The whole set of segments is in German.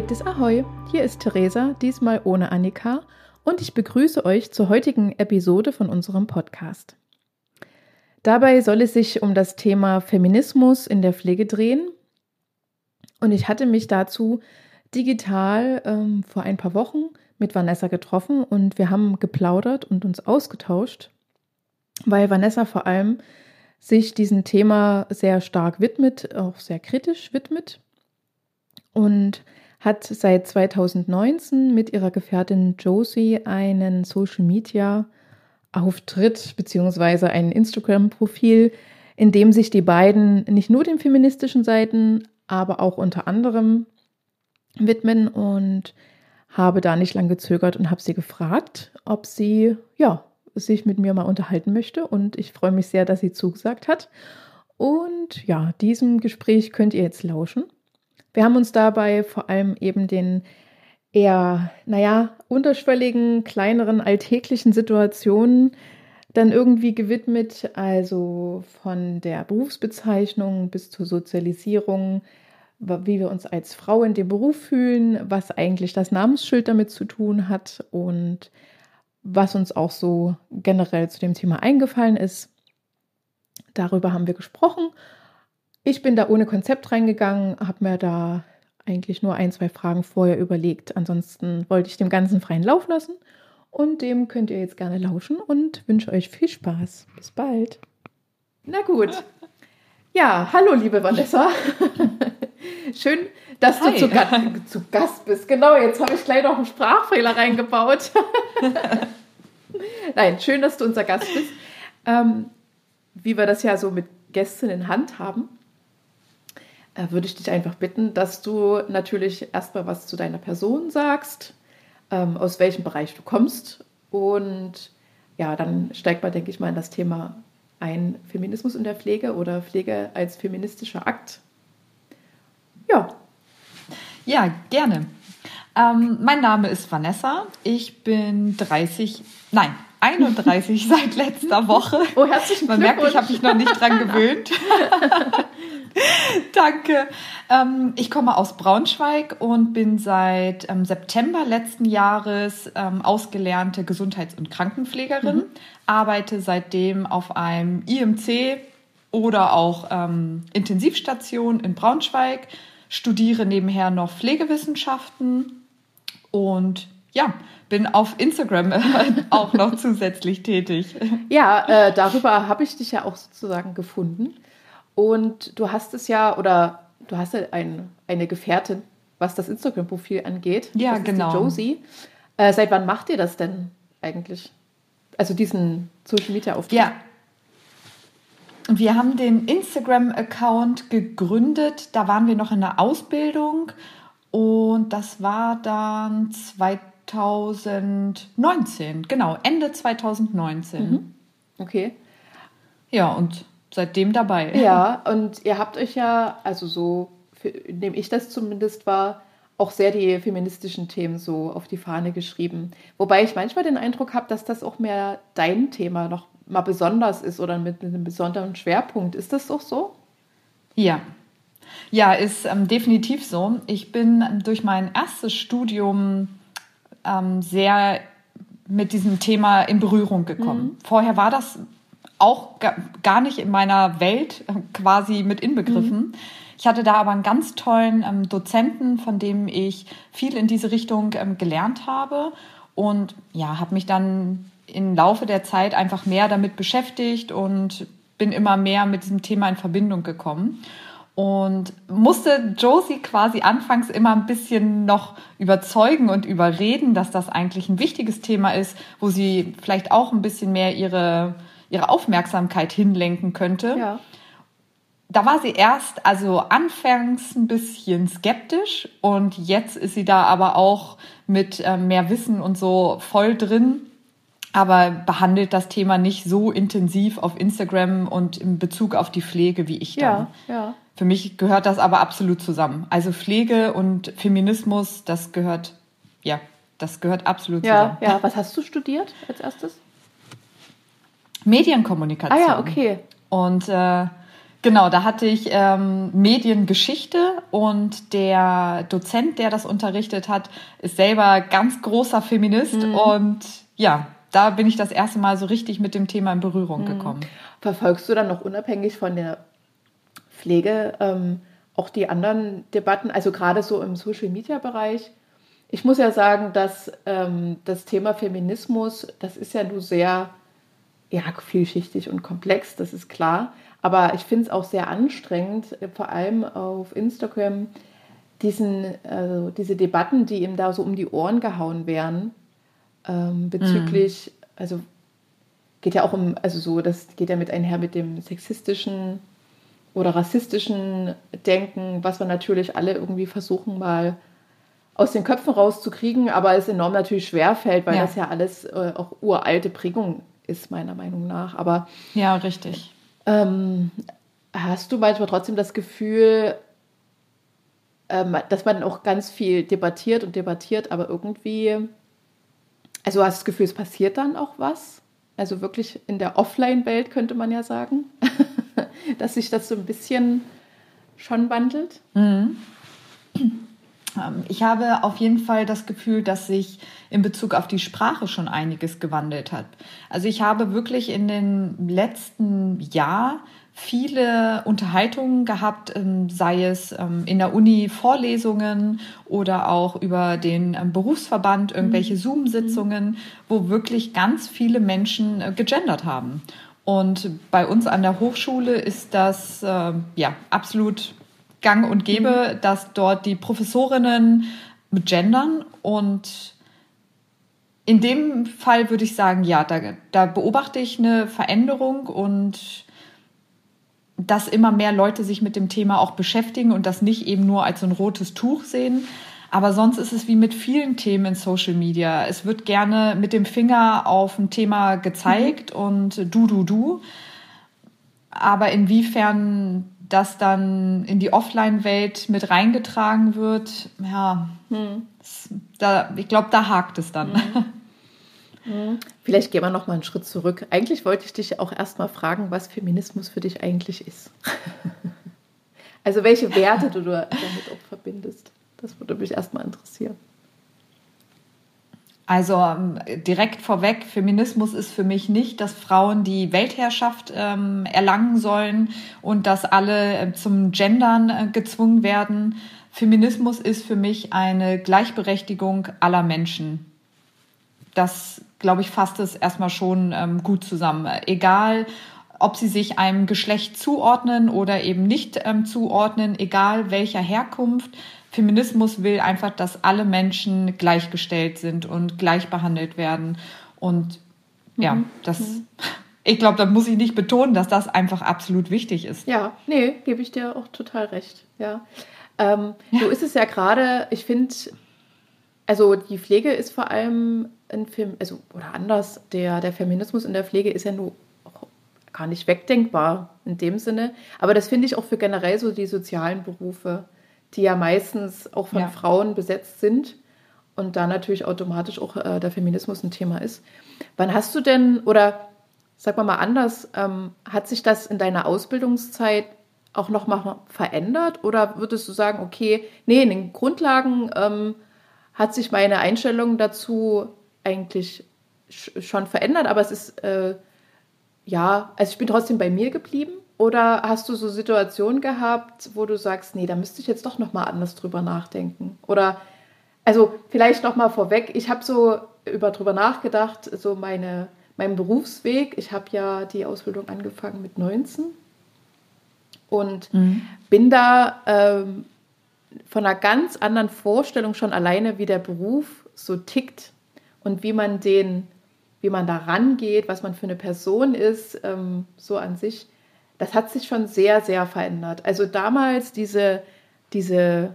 Gepflegtes Ahoi, hier ist Theresa, diesmal ohne Annika, und ich begrüße euch zur heutigen Episode von unserem Podcast. Dabei soll es sich um das Thema Feminismus in der Pflege drehen. Und ich hatte mich dazu digital ähm, vor ein paar Wochen mit Vanessa getroffen und wir haben geplaudert und uns ausgetauscht, weil Vanessa vor allem sich diesem Thema sehr stark widmet, auch sehr kritisch widmet und hat seit 2019 mit ihrer Gefährtin Josie einen Social Media Auftritt bzw. ein Instagram-Profil, in dem sich die beiden nicht nur den feministischen Seiten, aber auch unter anderem widmen und habe da nicht lange gezögert und habe sie gefragt, ob sie ja sich mit mir mal unterhalten möchte und ich freue mich sehr, dass sie zugesagt hat. Und ja, diesem Gespräch könnt ihr jetzt lauschen. Wir haben uns dabei vor allem eben den eher, naja, unterschwelligen, kleineren, alltäglichen Situationen dann irgendwie gewidmet, also von der Berufsbezeichnung bis zur Sozialisierung, wie wir uns als Frau in dem Beruf fühlen, was eigentlich das Namensschild damit zu tun hat und was uns auch so generell zu dem Thema eingefallen ist. Darüber haben wir gesprochen. Ich bin da ohne Konzept reingegangen, habe mir da eigentlich nur ein, zwei Fragen vorher überlegt. Ansonsten wollte ich dem Ganzen freien Lauf lassen und dem könnt ihr jetzt gerne lauschen und wünsche euch viel Spaß. Bis bald. Na gut. Ja, hallo liebe Vanessa. Schön, dass Hi. du zu, zu, Gast bist. Genau, jetzt habe ich gleich noch einen Sprachfehler reingebaut. Nein, schön, dass du unser Gast bist. Ähm, wie wir das ja so mit Gästen in Hand haben, würde ich dich einfach bitten, dass du natürlich erstmal was zu deiner Person sagst, ähm, aus welchem Bereich du kommst. Und ja, dann steigt man, denke ich mal, in das Thema ein Feminismus in der Pflege oder Pflege als feministischer Akt. Ja. Ja, gerne. Ähm, mein Name ist Vanessa. Ich bin 30, nein, 31 seit letzter Woche. Oh, herzlichen Man merkt, ich habe mich noch nicht dran gewöhnt. Danke. Ähm, ich komme aus Braunschweig und bin seit ähm, September letzten Jahres ähm, ausgelernte Gesundheits- und Krankenpflegerin. Mhm. Arbeite seitdem auf einem IMC oder auch ähm, Intensivstation in Braunschweig. Studiere nebenher noch Pflegewissenschaften und ja, bin auf Instagram auch noch zusätzlich tätig. Ja, äh, darüber habe ich dich ja auch sozusagen gefunden. Und du hast es ja, oder du hast ja ein, eine Gefährtin, was das Instagram-Profil angeht. Ja, das genau. Josie. Äh, seit wann macht ihr das denn eigentlich? Also diesen Social Media Auftritt? Ja. Wir haben den Instagram-Account gegründet. Da waren wir noch in der Ausbildung. Und das war dann 2019. Genau, Ende 2019. Mhm. Okay. Ja, und seitdem dabei. Ja, und ihr habt euch ja, also so nehme ich das zumindest wahr, auch sehr die feministischen Themen so auf die Fahne geschrieben. Wobei ich manchmal den Eindruck habe, dass das auch mehr dein Thema noch mal besonders ist oder mit einem besonderen Schwerpunkt. Ist das auch so? Ja. Ja, ist ähm, definitiv so. Ich bin durch mein erstes Studium ähm, sehr mit diesem Thema in Berührung gekommen. Mhm. Vorher war das auch gar nicht in meiner Welt äh, quasi mit inbegriffen. Mhm. Ich hatte da aber einen ganz tollen ähm, Dozenten, von dem ich viel in diese Richtung ähm, gelernt habe und ja, habe mich dann im Laufe der Zeit einfach mehr damit beschäftigt und bin immer mehr mit diesem Thema in Verbindung gekommen und musste Josie quasi anfangs immer ein bisschen noch überzeugen und überreden, dass das eigentlich ein wichtiges Thema ist, wo sie vielleicht auch ein bisschen mehr ihre ihre Aufmerksamkeit hinlenken könnte. Ja. Da war sie erst, also anfangs ein bisschen skeptisch und jetzt ist sie da aber auch mit äh, mehr Wissen und so voll drin, aber behandelt das Thema nicht so intensiv auf Instagram und in Bezug auf die Pflege wie ich dann. Ja, ja. Für mich gehört das aber absolut zusammen. Also Pflege und Feminismus, das gehört, ja, das gehört absolut ja, zusammen. Ja, was hast du studiert als erstes? Medienkommunikation. Ah ja, okay. Und äh, genau, da hatte ich ähm, Mediengeschichte und der Dozent, der das unterrichtet hat, ist selber ganz großer Feminist mhm. und ja, da bin ich das erste Mal so richtig mit dem Thema in Berührung mhm. gekommen. Verfolgst du dann noch unabhängig von der Pflege ähm, auch die anderen Debatten, also gerade so im Social-Media-Bereich? Ich muss ja sagen, dass ähm, das Thema Feminismus, das ist ja nur sehr ja, vielschichtig und komplex, das ist klar. Aber ich finde es auch sehr anstrengend, vor allem auf Instagram, diesen, also diese Debatten, die ihm da so um die Ohren gehauen werden, ähm, bezüglich, mhm. also geht ja auch um, also so, das geht ja mit einher mit dem sexistischen oder rassistischen Denken, was wir natürlich alle irgendwie versuchen mal aus den Köpfen rauszukriegen, aber es enorm natürlich schwer fällt, weil ja. das ja alles äh, auch uralte Prägung ist, meiner Meinung nach. Aber ja, richtig. Ähm, hast du manchmal trotzdem das Gefühl, ähm, dass man auch ganz viel debattiert und debattiert, aber irgendwie, also hast du das Gefühl, es passiert dann auch was? Also wirklich in der Offline-Welt könnte man ja sagen, dass sich das so ein bisschen schon wandelt. Mhm. Ähm, ich habe auf jeden Fall das Gefühl, dass sich in Bezug auf die Sprache schon einiges gewandelt hat. Also ich habe wirklich in den letzten Jahr viele Unterhaltungen gehabt, ähm, sei es ähm, in der Uni Vorlesungen oder auch über den Berufsverband irgendwelche mhm. Zoom-Sitzungen, wo wirklich ganz viele Menschen äh, gegendert haben. Und bei uns an der Hochschule ist das äh, ja absolut gang und gäbe, mhm. dass dort die Professorinnen gendern und in dem Fall würde ich sagen, ja, da, da beobachte ich eine Veränderung und dass immer mehr Leute sich mit dem Thema auch beschäftigen und das nicht eben nur als so ein rotes Tuch sehen. Aber sonst ist es wie mit vielen Themen in Social Media. Es wird gerne mit dem Finger auf ein Thema gezeigt mhm. und du, du, du. Aber inwiefern das dann in die Offline-Welt mit reingetragen wird, ja, hm. da, ich glaube, da hakt es dann. Hm. Hm. Vielleicht gehen wir noch mal einen Schritt zurück. Eigentlich wollte ich dich auch erst mal fragen, was Feminismus für dich eigentlich ist. also welche Werte du damit auch verbindest. Das würde mich erst mal interessieren. Also ähm, direkt vorweg, Feminismus ist für mich nicht, dass Frauen die Weltherrschaft ähm, erlangen sollen und dass alle äh, zum Gendern äh, gezwungen werden. Feminismus ist für mich eine Gleichberechtigung aller Menschen. Das, glaube ich, fasst es erstmal schon ähm, gut zusammen. Egal, ob sie sich einem Geschlecht zuordnen oder eben nicht ähm, zuordnen, egal welcher Herkunft, Feminismus will einfach, dass alle Menschen gleichgestellt sind und gleich behandelt werden. Und ja, mhm. das, mhm. ich glaube, da muss ich nicht betonen, dass das einfach absolut wichtig ist. Ja, nee, gebe ich dir auch total recht. Ja. Ähm, ja. So ist es ja gerade, ich finde, also die Pflege ist vor allem ein Film, also oder anders, der, der Feminismus in der Pflege ist ja nur gar nicht wegdenkbar in dem Sinne. Aber das finde ich auch für generell so die sozialen Berufe die ja meistens auch von ja. Frauen besetzt sind und da natürlich automatisch auch äh, der Feminismus ein Thema ist. Wann hast du denn, oder sag mal mal anders, ähm, hat sich das in deiner Ausbildungszeit auch noch mal verändert oder würdest du sagen, okay, nee, in den Grundlagen ähm, hat sich meine Einstellung dazu eigentlich schon verändert, aber es ist äh, ja, also ich bin trotzdem bei mir geblieben oder hast du so Situationen gehabt, wo du sagst, nee, da müsste ich jetzt doch noch mal anders drüber nachdenken? Oder also vielleicht noch mal vorweg, ich habe so über drüber nachgedacht, so meine meinen Berufsweg. Ich habe ja die Ausbildung angefangen mit 19 und mhm. bin da ähm, von einer ganz anderen Vorstellung schon alleine, wie der Beruf so tickt und wie man den, wie man da rangeht, was man für eine Person ist, ähm, so an sich das hat sich schon sehr, sehr verändert. Also damals diese, diese,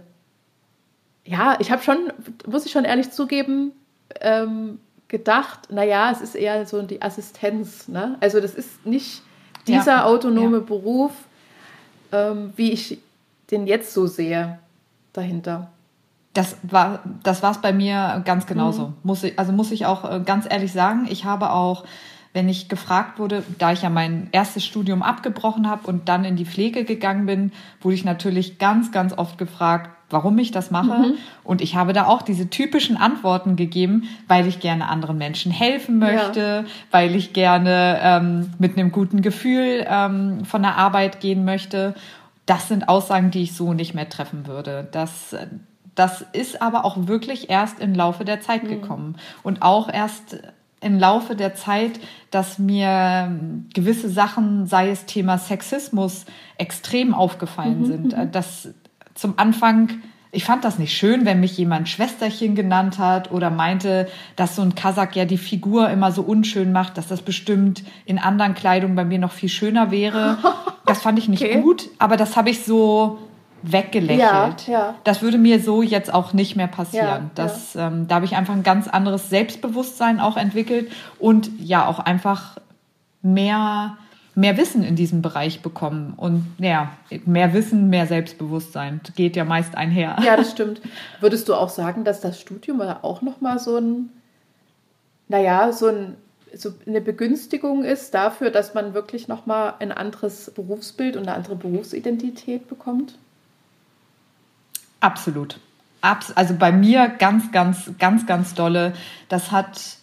ja, ich habe schon, muss ich schon ehrlich zugeben, ähm, gedacht, naja, es ist eher so die Assistenz. Ne? Also das ist nicht dieser ja, autonome ja. Beruf, ähm, wie ich den jetzt so sehe dahinter. Das war das war's bei mir ganz genauso. Mhm. Muss ich, also muss ich auch äh, ganz ehrlich sagen, ich habe auch wenn ich gefragt wurde, da ich ja mein erstes Studium abgebrochen habe und dann in die Pflege gegangen bin, wurde ich natürlich ganz, ganz oft gefragt, warum ich das mache. Mhm. Und ich habe da auch diese typischen Antworten gegeben, weil ich gerne anderen Menschen helfen möchte, ja. weil ich gerne ähm, mit einem guten Gefühl ähm, von der Arbeit gehen möchte. Das sind Aussagen, die ich so nicht mehr treffen würde. Das, das ist aber auch wirklich erst im Laufe der Zeit mhm. gekommen. Und auch erst im Laufe der Zeit, dass mir gewisse Sachen, sei es Thema Sexismus, extrem aufgefallen mhm. sind. Mhm. Dass zum Anfang ich fand das nicht schön, wenn mich jemand Schwesterchen genannt hat oder meinte, dass so ein Kasach ja die Figur immer so unschön macht, dass das bestimmt in anderen Kleidungen bei mir noch viel schöner wäre. Das fand ich nicht okay. gut, aber das habe ich so weggelächelt. Ja, ja. Das würde mir so jetzt auch nicht mehr passieren. Ja, das, ähm, da habe ich einfach ein ganz anderes Selbstbewusstsein auch entwickelt und ja auch einfach mehr mehr Wissen in diesem Bereich bekommen. Und ja, mehr Wissen, mehr Selbstbewusstsein geht ja meist einher. Ja, das stimmt. Würdest du auch sagen, dass das Studium auch nochmal so ein, naja, so, ein, so eine Begünstigung ist dafür, dass man wirklich nochmal ein anderes Berufsbild und eine andere Berufsidentität bekommt? Absolut. Also bei mir ganz, ganz, ganz, ganz dolle. Das hat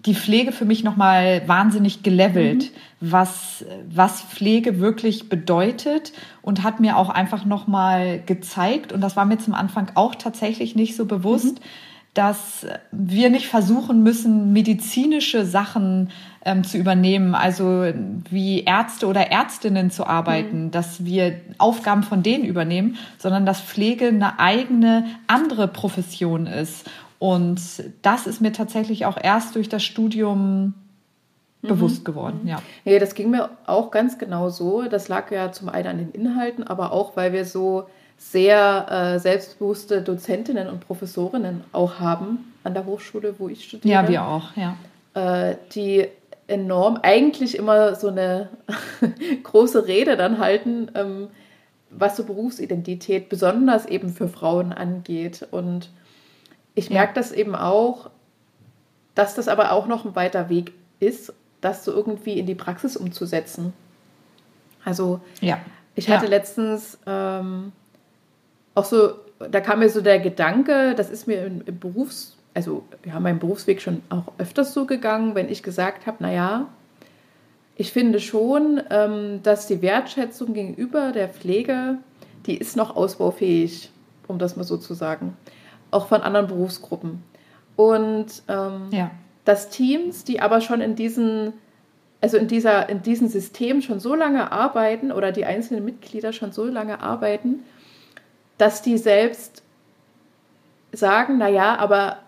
die Pflege für mich nochmal wahnsinnig gelevelt, mhm. was, was Pflege wirklich bedeutet und hat mir auch einfach nochmal gezeigt, und das war mir zum Anfang auch tatsächlich nicht so bewusst, mhm. Dass wir nicht versuchen müssen, medizinische Sachen ähm, zu übernehmen, also wie Ärzte oder Ärztinnen zu arbeiten, mhm. dass wir Aufgaben von denen übernehmen, sondern dass Pflege eine eigene andere Profession ist und das ist mir tatsächlich auch erst durch das Studium mhm. bewusst geworden, ja. Ja, das ging mir auch ganz genau so. Das lag ja zum einen an den Inhalten, aber auch, weil wir so sehr äh, selbstbewusste Dozentinnen und Professorinnen auch haben an der Hochschule, wo ich studiere. Ja, wir auch, ja. Äh, die enorm eigentlich immer so eine große Rede dann halten, ähm, was so Berufsidentität besonders eben für Frauen angeht. Und ich merke das eben auch, dass das aber auch noch ein weiter Weg ist, das so irgendwie in die Praxis umzusetzen. Also ja. ich hatte ja. letztens ähm, auch so, da kam mir so der Gedanke, das ist mir im, im Berufs, also ja, mein Berufsweg schon auch öfters so gegangen, wenn ich gesagt habe, naja, ich finde schon, ähm, dass die Wertschätzung gegenüber der Pflege, die ist noch ausbaufähig, um das mal so zu sagen auch von anderen Berufsgruppen. Und ähm, ja. dass Teams, die aber schon in diesen, also in dieser, in diesem System schon so lange arbeiten oder die einzelnen Mitglieder schon so lange arbeiten, dass die selbst sagen, naja, aber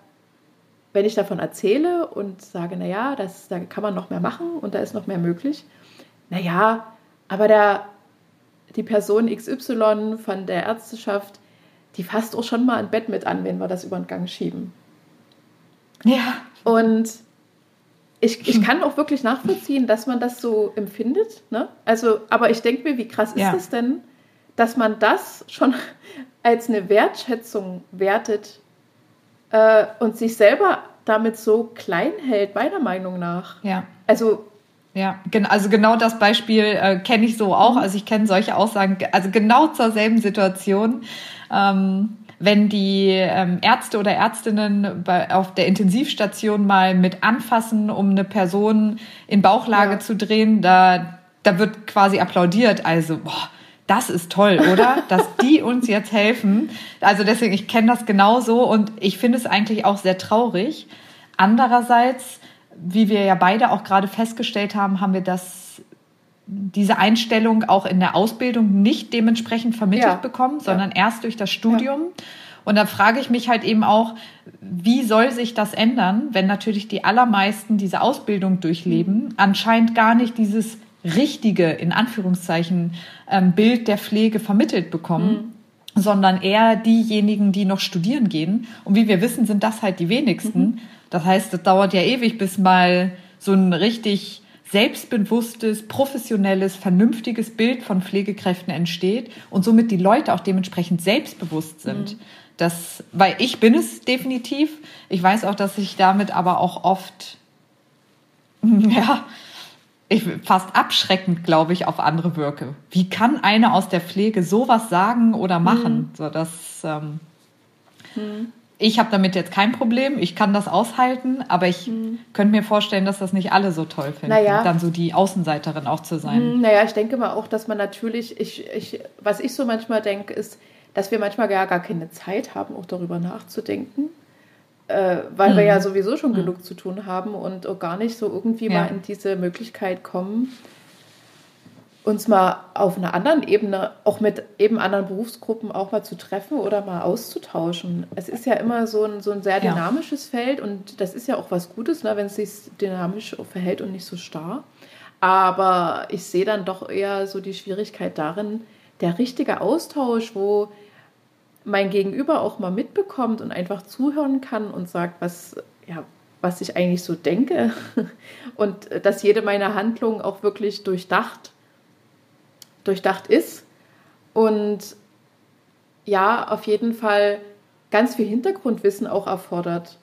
wenn ich davon erzähle und sage, naja, das, da kann man noch mehr machen und da ist noch mehr möglich, naja, aber der, die Person XY von der Ärzteschaft, die fasst auch schon mal ein Bett mit an, wenn wir das über den Gang schieben. Ja. Und ich, ich kann auch wirklich nachvollziehen, dass man das so empfindet. Ne? Also, aber ich denke mir, wie krass ist es denn, dass man das schon als eine Wertschätzung wertet äh, und sich selber damit so klein hält, meiner Meinung nach. Ja. Also ja, also genau das Beispiel äh, kenne ich so auch. Mhm. Also ich kenne solche Aussagen, also genau zur selben Situation. Ähm, wenn die ähm, Ärzte oder Ärztinnen bei, auf der Intensivstation mal mit anfassen, um eine Person in Bauchlage ja. zu drehen, da, da wird quasi applaudiert. Also, boah, das ist toll, oder? Dass die uns jetzt helfen. Also deswegen, ich kenne das genauso und ich finde es eigentlich auch sehr traurig. Andererseits, wie wir ja beide auch gerade festgestellt haben, haben wir das diese Einstellung auch in der Ausbildung nicht dementsprechend vermittelt ja. bekommen, sondern ja. erst durch das Studium. Ja. Und da frage ich mich halt eben auch, wie soll sich das ändern, wenn natürlich die allermeisten diese Ausbildung durchleben, mhm. anscheinend gar nicht dieses richtige, in Anführungszeichen, ähm, Bild der Pflege vermittelt bekommen, mhm. sondern eher diejenigen, die noch studieren gehen. Und wie wir wissen, sind das halt die wenigsten. Mhm. Das heißt, das dauert ja ewig, bis mal so ein richtig selbstbewusstes, professionelles, vernünftiges Bild von Pflegekräften entsteht und somit die Leute auch dementsprechend selbstbewusst sind. Mhm. Das, weil ich bin es definitiv. Ich weiß auch, dass ich damit aber auch oft ja, ich, fast abschreckend, glaube ich, auf andere wirke. Wie kann eine aus der Pflege sowas sagen oder machen? Mhm. So, das, ähm, mhm. Ich habe damit jetzt kein Problem, ich kann das aushalten, aber ich mhm. könnte mir vorstellen, dass das nicht alle so toll finden, naja. dann so die Außenseiterin auch zu sein. Mhm, naja, ich denke mal auch, dass man natürlich, ich, ich, was ich so manchmal denke, ist, dass wir manchmal gar, gar keine Zeit haben, auch darüber nachzudenken äh, weil mhm. wir ja mhm. sowieso schon mhm. genug zu tun haben und auch gar nicht so irgendwie ja. mal in diese Möglichkeit kommen, uns mal auf einer anderen Ebene, auch mit eben anderen Berufsgruppen auch mal zu treffen oder mal auszutauschen. Es ist ja immer so ein, so ein sehr dynamisches ja. Feld und das ist ja auch was Gutes, ne, wenn es sich dynamisch verhält und nicht so starr. Aber ich sehe dann doch eher so die Schwierigkeit darin, der richtige Austausch, wo mein Gegenüber auch mal mitbekommt und einfach zuhören kann und sagt, was, ja, was ich eigentlich so denke und dass jede meiner Handlungen auch wirklich durchdacht, durchdacht ist und ja, auf jeden Fall ganz viel Hintergrundwissen auch erfordert.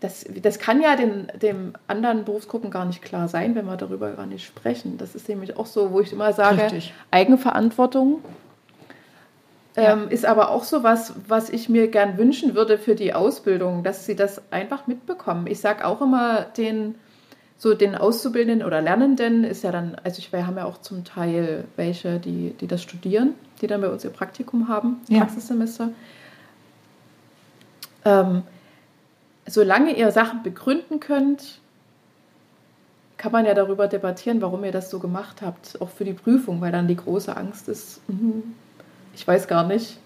Das, das kann ja den, dem anderen Berufsgruppen gar nicht klar sein, wenn wir darüber gar nicht sprechen. Das ist nämlich auch so, wo ich immer sage, Richtig. Eigenverantwortung ähm, ist aber auch so was, was ich mir gern wünschen würde für die Ausbildung, dass sie das einfach mitbekommen. Ich sage auch immer den, so den Auszubildenden oder Lernenden ist ja dann, also ich, wir haben ja auch zum Teil welche, die, die das studieren, die dann bei uns ihr Praktikum haben, ja. Praxissemester. Ähm, solange ihr Sachen begründen könnt, kann man ja darüber debattieren, warum ihr das so gemacht habt, auch für die Prüfung, weil dann die große Angst ist, mh, ich weiß gar nicht,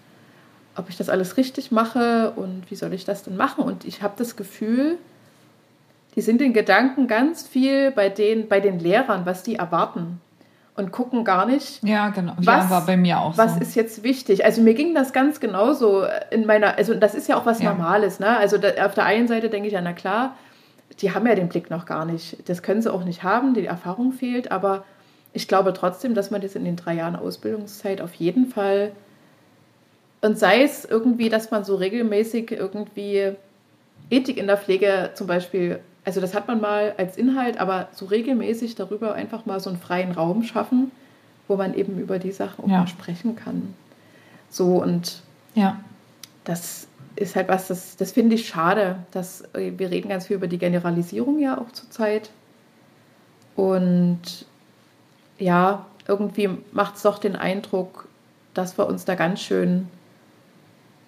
ob ich das alles richtig mache und wie soll ich das denn machen. Und ich habe das Gefühl, die sind in Gedanken ganz viel bei den, bei den Lehrern, was die erwarten. Und gucken gar nicht. Ja, genau. Was, ja, war bei mir auch Was so. ist jetzt wichtig? Also mir ging das ganz genauso in meiner, also das ist ja auch was ja. Normales, ne? Also da, auf der einen Seite denke ich ja, na klar, die haben ja den Blick noch gar nicht. Das können sie auch nicht haben, die Erfahrung fehlt, aber ich glaube trotzdem, dass man das in den drei Jahren Ausbildungszeit auf jeden Fall und sei es irgendwie, dass man so regelmäßig irgendwie Ethik in der Pflege zum Beispiel, also das hat man mal als Inhalt, aber so regelmäßig darüber einfach mal so einen freien Raum schaffen, wo man eben über die Sachen auch ja. mal sprechen kann. So und ja. das ist halt was, das, das finde ich schade, dass äh, wir reden ganz viel über die Generalisierung ja auch zurzeit. Und ja, irgendwie macht es doch den Eindruck, dass wir uns da ganz schön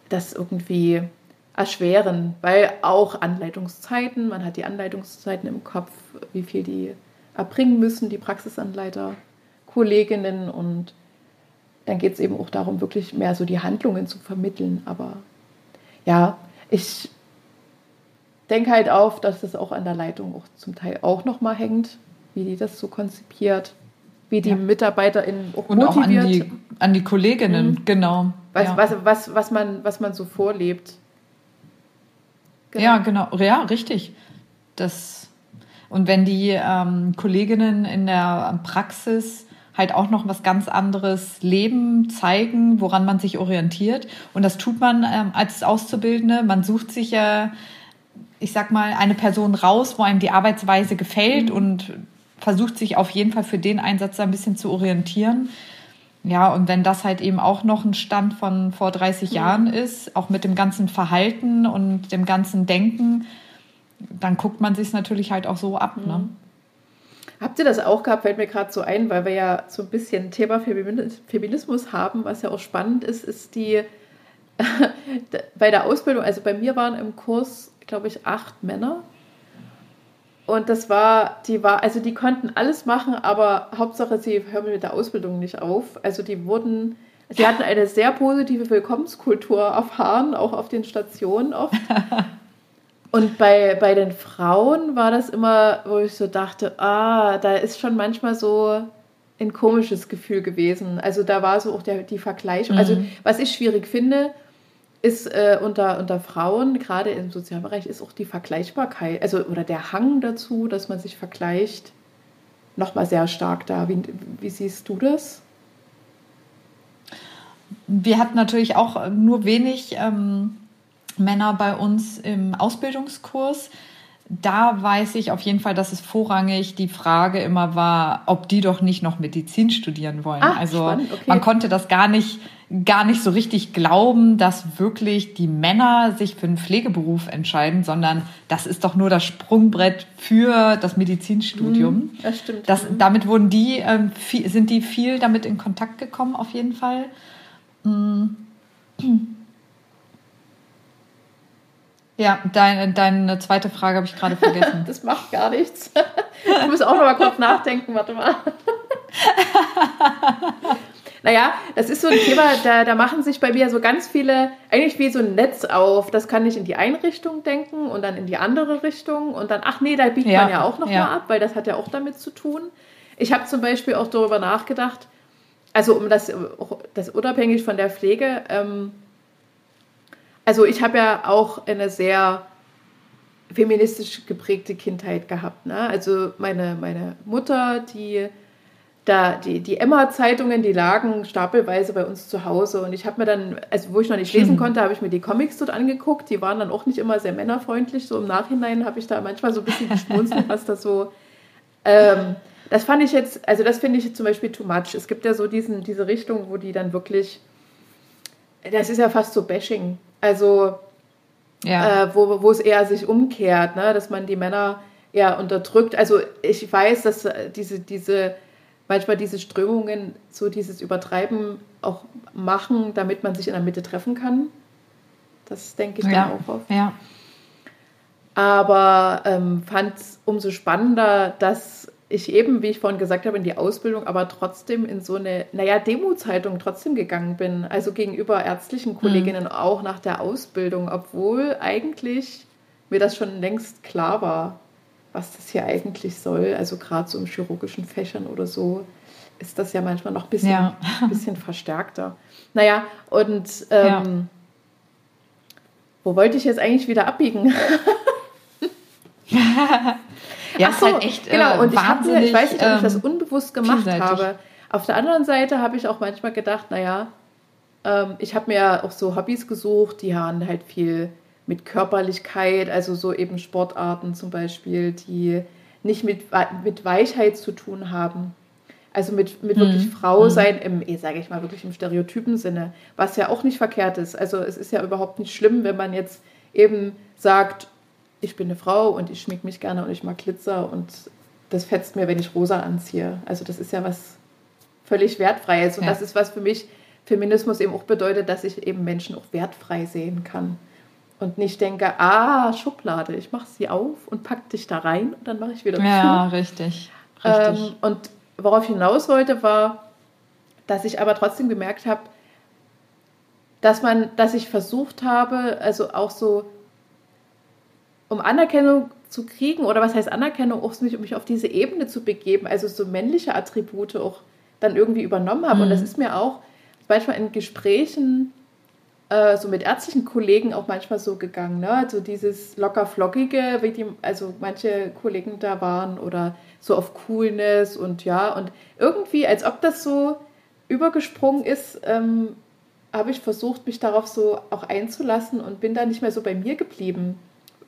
das irgendwie erschweren, weil auch Anleitungszeiten, man hat die Anleitungszeiten im Kopf, wie viel die erbringen müssen, die Praxisanleiter, Kolleginnen und dann geht es eben auch darum, wirklich mehr so die Handlungen zu vermitteln. Aber ja, ich denke halt auf, dass das auch an der Leitung auch zum Teil auch nochmal hängt, wie die das so konzipiert wie die ja. MitarbeiterInnen auch Und motiviert. auch an die, an die Kolleginnen, mhm. genau. Was, ja. was, was, was, man, was man so vorlebt. Genau. Ja, genau. Ja, richtig. Das, und wenn die ähm, Kolleginnen in der Praxis halt auch noch was ganz anderes leben, zeigen, woran man sich orientiert. Und das tut man ähm, als Auszubildende. Man sucht sich ja, ich sag mal, eine Person raus, wo einem die Arbeitsweise gefällt mhm. und versucht sich auf jeden Fall für den Einsatz ein bisschen zu orientieren. Ja, und wenn das halt eben auch noch ein Stand von vor 30 mhm. Jahren ist, auch mit dem ganzen Verhalten und dem ganzen Denken, dann guckt man sich es natürlich halt auch so ab. Ne? Mhm. Habt ihr das auch gehabt, fällt mir gerade so ein, weil wir ja so ein bisschen Thema Feminismus haben, was ja auch spannend ist, ist die bei der Ausbildung, also bei mir waren im Kurs, glaube ich, acht Männer und das war, die war, also die konnten alles machen, aber Hauptsache sie hören mit der Ausbildung nicht auf. Also die wurden, sie hatten eine sehr positive Willkommenskultur erfahren, auch auf den Stationen oft. Und bei, bei den Frauen war das immer, wo ich so dachte, ah, da ist schon manchmal so ein komisches Gefühl gewesen. Also da war so auch der, die Vergleichung. Also mhm. Also was ich schwierig finde, ist äh, unter, unter Frauen, gerade im Sozialbereich, ist auch die Vergleichbarkeit, also oder der Hang dazu, dass man sich vergleicht, nochmal sehr stark da. Wie, wie siehst du das? Wir hatten natürlich auch nur wenig ähm, Männer bei uns im Ausbildungskurs. Da weiß ich auf jeden Fall, dass es vorrangig die Frage immer war, ob die doch nicht noch Medizin studieren wollen. Ah, also spannend, okay. man konnte das gar nicht, gar nicht so richtig glauben, dass wirklich die Männer sich für einen Pflegeberuf entscheiden, sondern das ist doch nur das Sprungbrett für das Medizinstudium. Mhm, das stimmt. Das, damit wurden die, äh, viel, sind die viel damit in Kontakt gekommen, auf jeden Fall. Mhm. Ja, deine, deine zweite Frage habe ich gerade vergessen. das macht gar nichts. Ich muss auch noch mal kurz nachdenken, warte mal. naja, das ist so ein Thema, da, da machen sich bei mir so ganz viele, eigentlich wie so ein Netz auf. Das kann ich in die eine Richtung denken und dann in die andere Richtung und dann, ach nee, da biegt ja, man ja auch noch ja. mal ab, weil das hat ja auch damit zu tun. Ich habe zum Beispiel auch darüber nachgedacht, also um das, das unabhängig von der Pflege, ähm, also ich habe ja auch eine sehr feministisch geprägte Kindheit gehabt. Ne? Also meine, meine Mutter, die da die, die Emma-Zeitungen, die lagen stapelweise bei uns zu Hause. Und ich habe mir dann, also wo ich noch nicht lesen mhm. konnte, habe ich mir die Comics dort angeguckt. Die waren dann auch nicht immer sehr männerfreundlich. So im Nachhinein habe ich da manchmal so ein bisschen geschmunzelt, was das so. Ähm, das fand ich jetzt, also das finde ich zum Beispiel too much. Es gibt ja so diesen, diese Richtung, wo die dann wirklich, das ist ja fast so Bashing. Also, ja. äh, wo, wo es eher sich umkehrt, ne? dass man die Männer eher unterdrückt. Also, ich weiß, dass äh, diese, diese, manchmal diese Strömungen so dieses Übertreiben auch machen, damit man sich in der Mitte treffen kann. Das denke ich ja. dann auch oft. Ja. Aber ähm, fand es umso spannender, dass ich eben, wie ich vorhin gesagt habe, in die Ausbildung, aber trotzdem in so eine, naja, Demutshaltung trotzdem gegangen bin. Also gegenüber ärztlichen Kolleginnen mhm. auch nach der Ausbildung, obwohl eigentlich mir das schon längst klar war, was das hier eigentlich soll. Also gerade so im chirurgischen Fächern oder so ist das ja manchmal noch ein bisschen, ja. bisschen verstärkter. Naja, und ähm, ja. wo wollte ich jetzt eigentlich wieder abbiegen? Ja, Ach so, halt echt genau. Äh, und ich, mir, ich weiß nicht, ob ich das ähm, unbewusst gemacht vielseitig. habe. Auf der anderen Seite habe ich auch manchmal gedacht, naja, ähm, ich habe mir ja auch so Hobbys gesucht, die haben halt viel mit Körperlichkeit, also so eben Sportarten zum Beispiel, die nicht mit, mit Weichheit zu tun haben. Also mit, mit wirklich mhm. Frau mhm. sein, im, eh, sage ich mal, wirklich im stereotypen Sinne, was ja auch nicht verkehrt ist. Also es ist ja überhaupt nicht schlimm, wenn man jetzt eben sagt, ich bin eine Frau und ich schmink mich gerne und ich mag Glitzer und das fetzt mir, wenn ich rosa anziehe. Also das ist ja was völlig wertfreies und ja. das ist was für mich Feminismus eben auch bedeutet, dass ich eben Menschen auch wertfrei sehen kann und nicht denke, ah, Schublade, ich mache sie auf und pack dich da rein und dann mache ich wieder zu. Ja, richtig. richtig. Ähm, und worauf ich hinaus wollte, war, dass ich aber trotzdem gemerkt habe, dass man, dass ich versucht habe, also auch so um Anerkennung zu kriegen, oder was heißt Anerkennung, auch mich, um mich auf diese Ebene zu begeben, also so männliche Attribute auch dann irgendwie übernommen habe. Mhm. Und das mhm. ist mir auch manchmal in Gesprächen äh, so mit ärztlichen Kollegen auch manchmal so gegangen. Ne? Also dieses locker-flockige, wie die, also manche Kollegen da waren, oder so auf Coolness und ja, und irgendwie, als ob das so übergesprungen ist, ähm, habe ich versucht, mich darauf so auch einzulassen und bin da nicht mehr so bei mir geblieben.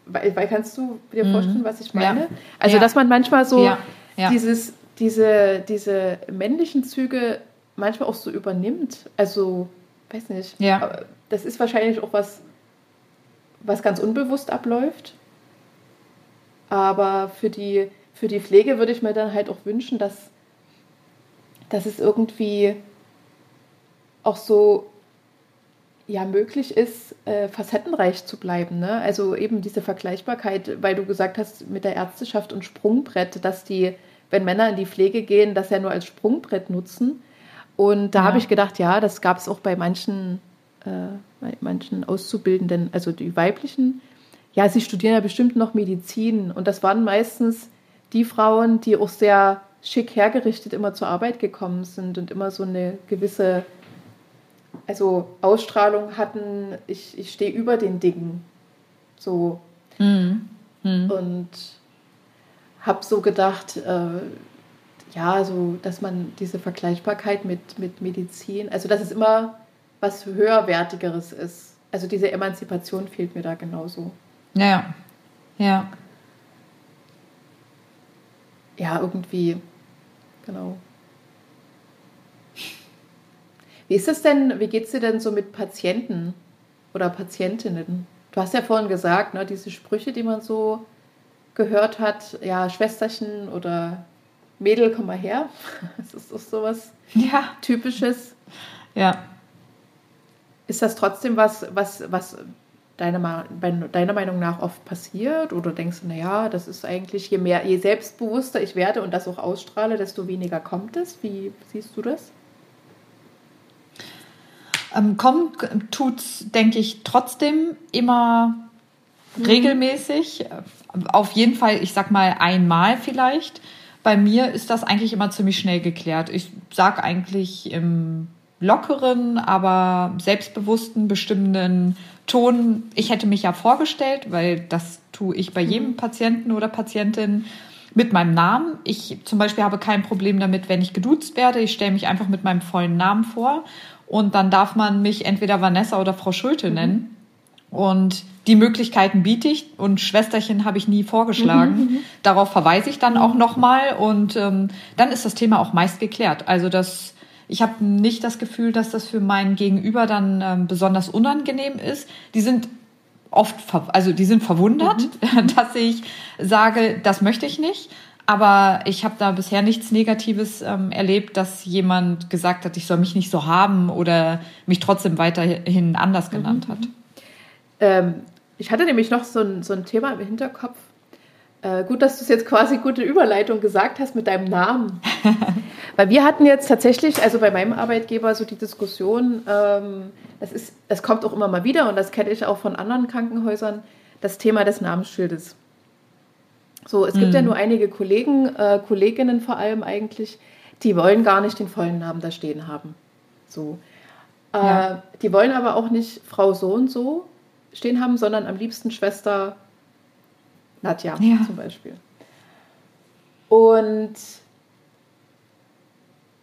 Weil, weil kannst du dir mhm. vorstellen, was ich meine? Ja. Also, ja. dass man manchmal so ja. Dieses, diese, diese männlichen Züge manchmal auch so übernimmt. Also, weiß nicht. Ja. Das ist wahrscheinlich auch was, was ganz unbewusst abläuft. Aber für die, für die Pflege würde ich mir dann halt auch wünschen, dass, dass es irgendwie auch so ja möglich ist, äh, facettenreich zu bleiben. Ne? Also eben diese Vergleichbarkeit, weil du gesagt hast, mit der Ärzteschaft und Sprungbrett, dass die, wenn Männer in die Pflege gehen, das ja nur als Sprungbrett nutzen. Und da ja. habe ich gedacht, ja, das gab es auch bei manchen, äh, bei manchen Auszubildenden, also die weiblichen. Ja, sie studieren ja bestimmt noch Medizin. Und das waren meistens die Frauen, die auch sehr schick hergerichtet immer zur Arbeit gekommen sind und immer so eine gewisse also Ausstrahlung hatten, ich, ich stehe über den Dingen. So. Mhm. Mhm. Und habe so gedacht, äh, ja, so, dass man diese Vergleichbarkeit mit, mit Medizin, also dass es immer was höherwertigeres ist. Also diese Emanzipation fehlt mir da genauso. Ja, ja. ja, irgendwie, genau. Wie ist es denn, wie geht es dir denn so mit Patienten oder Patientinnen? Du hast ja vorhin gesagt, ne, diese Sprüche, die man so gehört hat, ja, Schwesterchen oder Mädel, komm mal her. Das ist doch sowas ja. Typisches. Ja. Ist das trotzdem was, was, was deiner, deiner Meinung nach oft passiert? Oder denkst du, naja, das ist eigentlich, je mehr, je selbstbewusster ich werde und das auch ausstrahle, desto weniger kommt es? Wie siehst du das? Ähm, kommt tut denke ich, trotzdem immer mhm. regelmäßig. Auf jeden Fall, ich sag mal, einmal vielleicht. Bei mir ist das eigentlich immer ziemlich schnell geklärt. Ich sag eigentlich im lockeren, aber selbstbewussten, bestimmenden Ton, ich hätte mich ja vorgestellt, weil das tue ich bei jedem mhm. Patienten oder Patientin mit meinem Namen. Ich zum Beispiel habe kein Problem damit, wenn ich geduzt werde. Ich stelle mich einfach mit meinem vollen Namen vor und dann darf man mich entweder Vanessa oder Frau Schulte mhm. nennen. Und die Möglichkeiten biete ich und Schwesterchen habe ich nie vorgeschlagen. Mhm, mhm. Darauf verweise ich dann auch nochmal und ähm, dann ist das Thema auch meist geklärt. Also das ich habe nicht das Gefühl, dass das für meinen Gegenüber dann ähm, besonders unangenehm ist. Die sind oft, also die sind verwundert, mhm. dass ich sage, das möchte ich nicht. Aber ich habe da bisher nichts Negatives ähm, erlebt, dass jemand gesagt hat, ich soll mich nicht so haben oder mich trotzdem weiterhin anders genannt mhm. hat. Ähm, ich hatte nämlich noch so ein, so ein Thema im Hinterkopf. Äh, gut, dass du es jetzt quasi gute Überleitung gesagt hast mit deinem Namen. Weil wir hatten jetzt tatsächlich, also bei meinem Arbeitgeber, so die Diskussion, ähm, das, ist, das kommt auch immer mal wieder und das kenne ich auch von anderen Krankenhäusern, das Thema des Namensschildes. So, es gibt ja mhm. nur einige Kollegen, äh, Kolleginnen vor allem eigentlich, die wollen gar nicht den vollen Namen da stehen haben. So. Äh, ja. Die wollen aber auch nicht Frau so und so stehen haben, sondern am liebsten Schwester Nadja ja. zum Beispiel. Und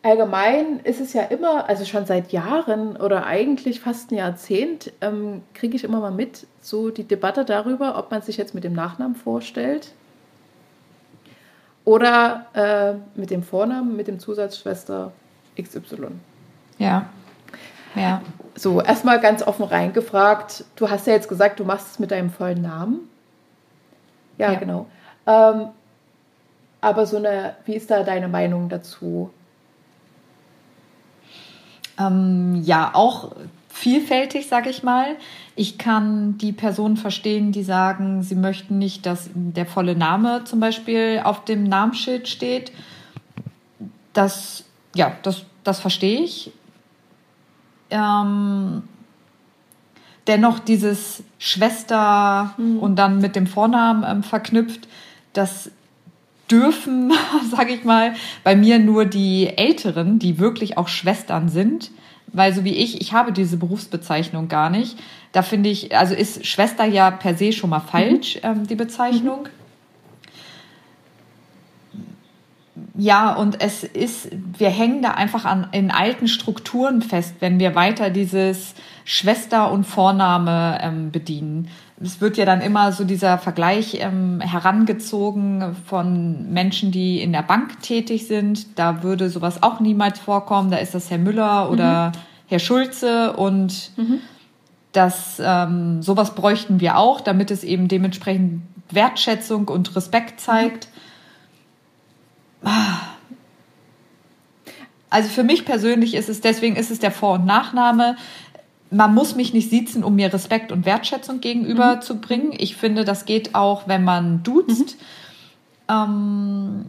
allgemein ist es ja immer, also schon seit Jahren oder eigentlich fast ein Jahrzehnt, ähm, kriege ich immer mal mit, so die Debatte darüber, ob man sich jetzt mit dem Nachnamen vorstellt oder äh, mit dem Vornamen, mit dem Zusatz Schwester XY. Ja. Ja. So, erstmal ganz offen reingefragt. Du hast ja jetzt gesagt, du machst es mit deinem vollen Namen. Ja, ja. genau. Ähm, aber so eine, wie ist da deine Meinung dazu? Ähm, ja, auch vielfältig, sage ich mal. Ich kann die Personen verstehen, die sagen, sie möchten nicht, dass der volle Name zum Beispiel auf dem Namensschild steht. Das, ja, das, das verstehe ich. Ähm, dennoch dieses Schwester mhm. und dann mit dem Vornamen ähm, verknüpft, das dürfen, sage ich mal, bei mir nur die Älteren, die wirklich auch Schwestern sind, weil so wie ich, ich habe diese Berufsbezeichnung gar nicht. Da finde ich, also ist Schwester ja per se schon mal falsch, mhm. ähm, die Bezeichnung. Mhm. Ja, und es ist, wir hängen da einfach an, in alten Strukturen fest, wenn wir weiter dieses Schwester und Vorname ähm, bedienen. Es wird ja dann immer so dieser Vergleich ähm, herangezogen von Menschen, die in der Bank tätig sind. Da würde sowas auch niemals vorkommen. Da ist das Herr Müller oder mhm. Herr Schulze und mhm. das ähm, sowas bräuchten wir auch, damit es eben dementsprechend Wertschätzung und Respekt zeigt. Mhm. Also für mich persönlich ist es, deswegen ist es der Vor- und Nachname man muss mich nicht siezen, um mir Respekt und Wertschätzung gegenüber mhm. zu bringen. Ich finde, das geht auch, wenn man duzt. Mhm. Ähm,